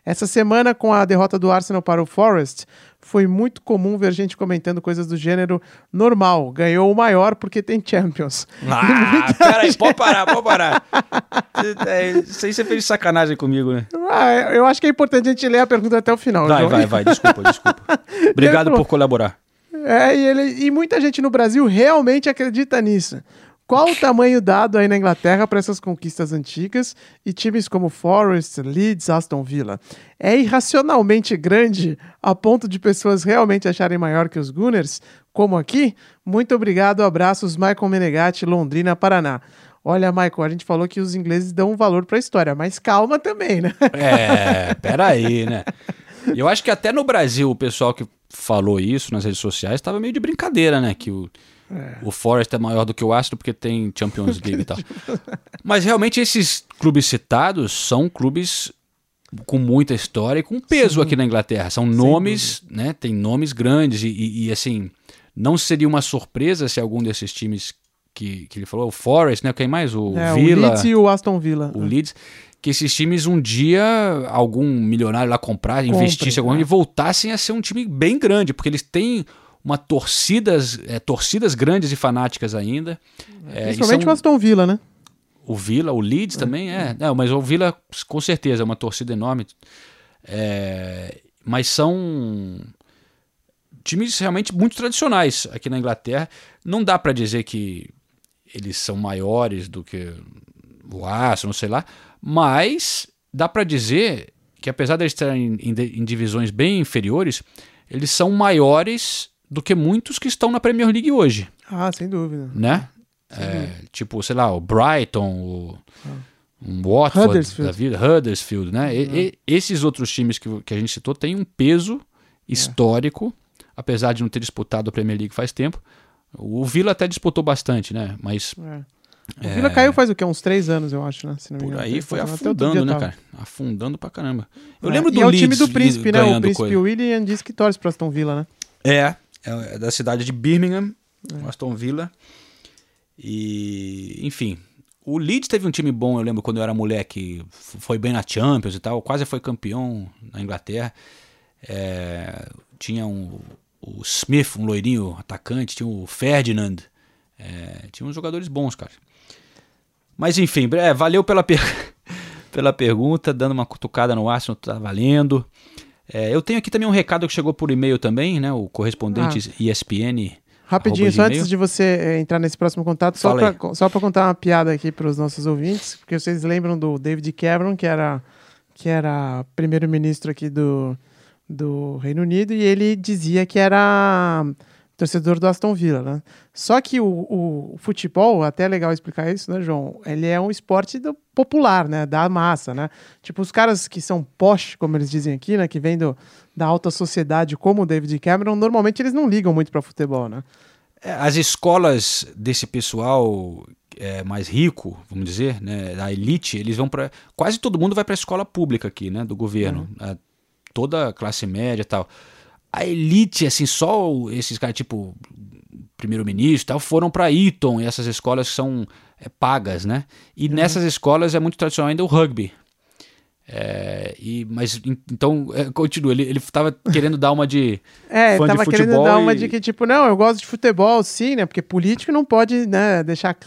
Essa semana, com a derrota do Arsenal para o Forest, foi muito comum ver gente comentando coisas do gênero normal. Ganhou o maior porque tem Champions. Ah, peraí, pode parar, pode parar. É, Isso aí você fez sacanagem comigo, né? Ah, eu acho que é importante a gente ler a pergunta até o final. Vai, João. vai, vai, desculpa, desculpa. Obrigado por colaborar. É, e, ele, e muita gente no Brasil realmente acredita nisso. Qual o tamanho dado aí na Inglaterra para essas conquistas antigas e times como Forest, Leeds, Aston Villa? É irracionalmente grande a ponto de pessoas realmente acharem maior que os Gunners, como aqui? Muito obrigado, abraços, Michael Menegatti, Londrina, Paraná. Olha, Michael, a gente falou que os ingleses dão um valor para a história, mas calma também, né? É, peraí, né? Eu acho que até no Brasil o pessoal que falou isso nas redes sociais estava meio de brincadeira, né? Que o, o Forest é maior do que o Astro porque tem Champions League e tal. Mas realmente esses clubes citados são clubes com muita história e com peso Sim. aqui na Inglaterra. São nomes, né? Tem nomes grandes e, e- e, assim, não seria uma surpresa se algum desses times que, que ele falou, o Forest, né? Quem mais? O É, Villa. o Leeds e o Aston Villa. o Leeds, que esses times um dia, algum milionário lá comprar, Comprem, investisse alguma né? e voltassem a ser um time bem grande, porque eles têm uma torcidas, é, torcidas grandes e fanáticas ainda. É, e Principalmente são- o Aston Villa, né? o Villa, o Leeds também é. Não, mas o Villa, com certeza, é uma torcida enorme. É, mas são times realmente muito tradicionais aqui na Inglaterra. Não dá para dizer que eles são maiores do que o Arsenal, não sei lá, mas dá para dizer que apesar de eles estarem em, em divisões bem inferiores, eles são maiores do que muitos que estão na Premier League hoje Ah, sem dúvida. né? É, tipo, sei lá, o Brighton, o um Watford Huddersfield. da vida, Huddersfield, né? E- e- esses outros times que, que a gente citou têm um peso histórico, apesar de não ter disputado a Premier League faz tempo. O Villa até disputou bastante, né? Mas É. O Villa caiu faz o quê? Uns três anos, eu acho, né? Por aí foi afundando, né, tava. cara? Afundando pra caramba. Eu É, lembro e do é o Leeds time do príncipe, né? O príncipe coisa. William disse que torce pra Aston Villa, né? É, é da cidade de Birmingham, o Aston Villa. E, enfim, o Leeds teve um time bom, eu lembro quando eu era moleque, foi bem na Champions e tal, quase foi campeão na Inglaterra. É, tinha um, o Smith, um loirinho atacante, tinha o Ferdinand, é, tinha uns jogadores bons, cara. Mas enfim, é, valeu pela, per- pela pergunta, dando uma cutucada no Arsenal, tá valendo. É, eu tenho aqui também um recado que chegou por e-mail também, né? O correspondente ESPN. Rapidinho, só antes de você eh, entrar nesse próximo contato, só pra, só pra contar uma piada aqui pros nossos ouvintes, porque vocês lembram do David Cameron, que era, que era primeiro-ministro aqui do, do Reino Unido, e ele dizia que era torcedor do Aston Villa, né? Só que o, o futebol, até é legal explicar isso, né, João? Ele é um esporte do- popular, né? Da massa, né? Tipo, os caras que são posh, como eles dizem aqui, né? Que vêm do, da alta sociedade, como o David Cameron, normalmente eles não ligam muito para futebol, né? É, As escolas desse pessoal é, mais rico, vamos dizer, né, da elite, eles vão para quase todo mundo vai para a escola pública aqui, né, do governo, A- toda a classe média e tal. A elite, assim, só esses caras tipo primeiro-ministro e tal foram para Eton e essas escolas são é, pagas, né? E nessas escolas é muito tradicional ainda o rugby. É, e, mas en- então, é, continua, ele, ele tava querendo dar uma de É, fã tava de querendo dar uma e- de que, tipo, não, eu gosto de futebol, sim, né? Porque político não pode, né, deixar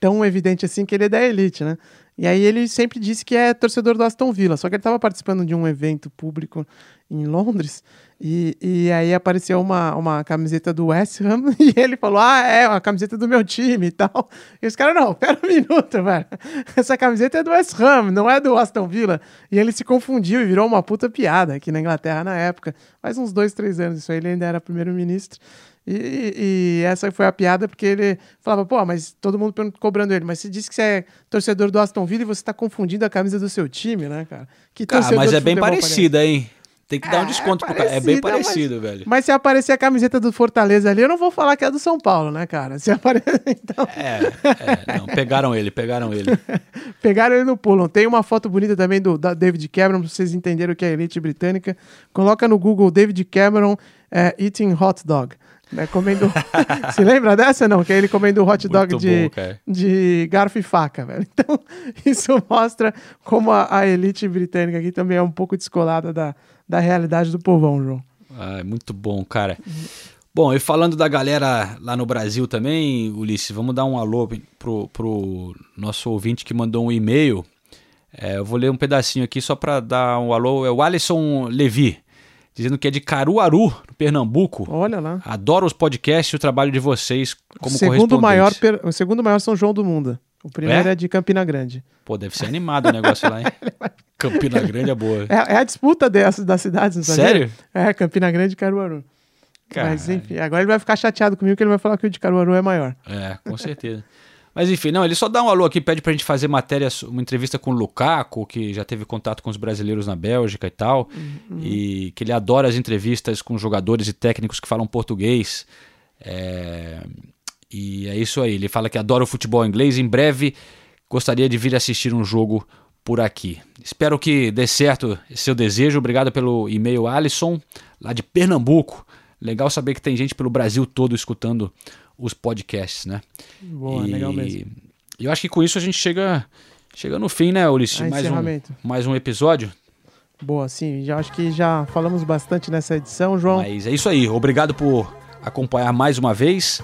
tão evidente assim que ele é da elite, né? E aí ele sempre disse que é torcedor do Aston Villa, só que ele estava participando de um evento público em Londres e, e aí apareceu uma, uma camiseta do West Ham e ele falou: Ah, é, uma camiseta do meu time e tal. E os caras, não, pera um minuto, velho. Essa camiseta é do West Ham, não é do Aston Villa. E ele se confundiu e virou uma puta piada aqui na Inglaterra na época. Faz uns dois, três anos isso aí, ele ainda era primeiro-ministro. E, e, essa foi a piada, porque ele falava, pô, mas todo mundo cobrando ele, mas você disse que você é torcedor do Aston Villa e você tá confundindo a camisa do seu time, né, cara? Que cara, mas é bem parecida, hein? Tem que dar um é, desconto é pro cara. É bem parecido, mas, velho. Mas se aparecer a camiseta do Fortaleza ali, eu não vou falar que é do São Paulo, né, cara? Se aparecer, então... É, é, não, pegaram ele, pegaram ele. pegaram ele no pulo. Tem uma foto bonita também do David Cameron, pra vocês entenderem o que é a elite britânica. Coloca no Google David Cameron é, eating hot dog. Né, comendo. Se lembra dessa, não? Que ele comendo hot dog de, bom, de garfo e faca, velho. Então, isso mostra como a, a elite britânica aqui também é um pouco descolada da, da realidade do povão, João. Ah, muito bom, cara. Bom, e falando da galera lá no Brasil também, Ulisses, vamos dar um alô pro, pro nosso ouvinte que mandou um e-mail. É, eu vou ler um pedacinho aqui só para dar um alô. É o Alisson Levi, dizendo que é de Caruaru, no Pernambuco. Olha lá. Adoro os podcasts e o trabalho de vocês como segundo maior O segundo maior São João do mundo. O primeiro é? é de Campina Grande. Pô, deve ser animado o negócio lá, hein? Campina Grande é boa. É, é a disputa dessas das cidades, não sabe? Sério? É, Campina Grande e Caruaru. Caralho. Mas enfim, agora ele vai ficar chateado comigo que ele vai falar que o de Caruaru é maior. É, com certeza. Mas enfim, não, ele só dá um alô aqui, pede pra gente fazer matéria, uma entrevista com o Lukaku, que já teve contato com os brasileiros na Bélgica e tal, uhum. e que ele adora as entrevistas com jogadores e técnicos que falam português. É... E é isso aí, ele fala que adora o futebol inglês, em breve gostaria de vir assistir um jogo por aqui. Espero que dê certo esse seu desejo. Obrigado pelo e-mail, Alisson, lá de Pernambuco. Legal saber que tem gente pelo Brasil todo escutando os podcasts, né? Boa, e... legal mesmo. E eu acho que com isso a gente chega, chega no fim, né, Ulisses? mais, um, mais um episódio. Boa, sim. Já acho que já falamos bastante nessa edição, João. Mas é isso aí. Obrigado por acompanhar mais uma vez.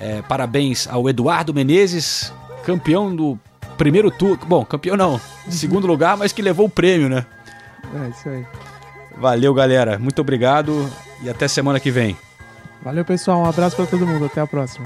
É, parabéns ao Eduardo Menezes, campeão do primeiro turno. Bom, campeão não, segundo lugar, mas que levou o prêmio, né? É isso aí. Valeu, galera. Muito obrigado e até semana que vem. Valeu, pessoal. Um abraço para todo mundo. Até a próxima.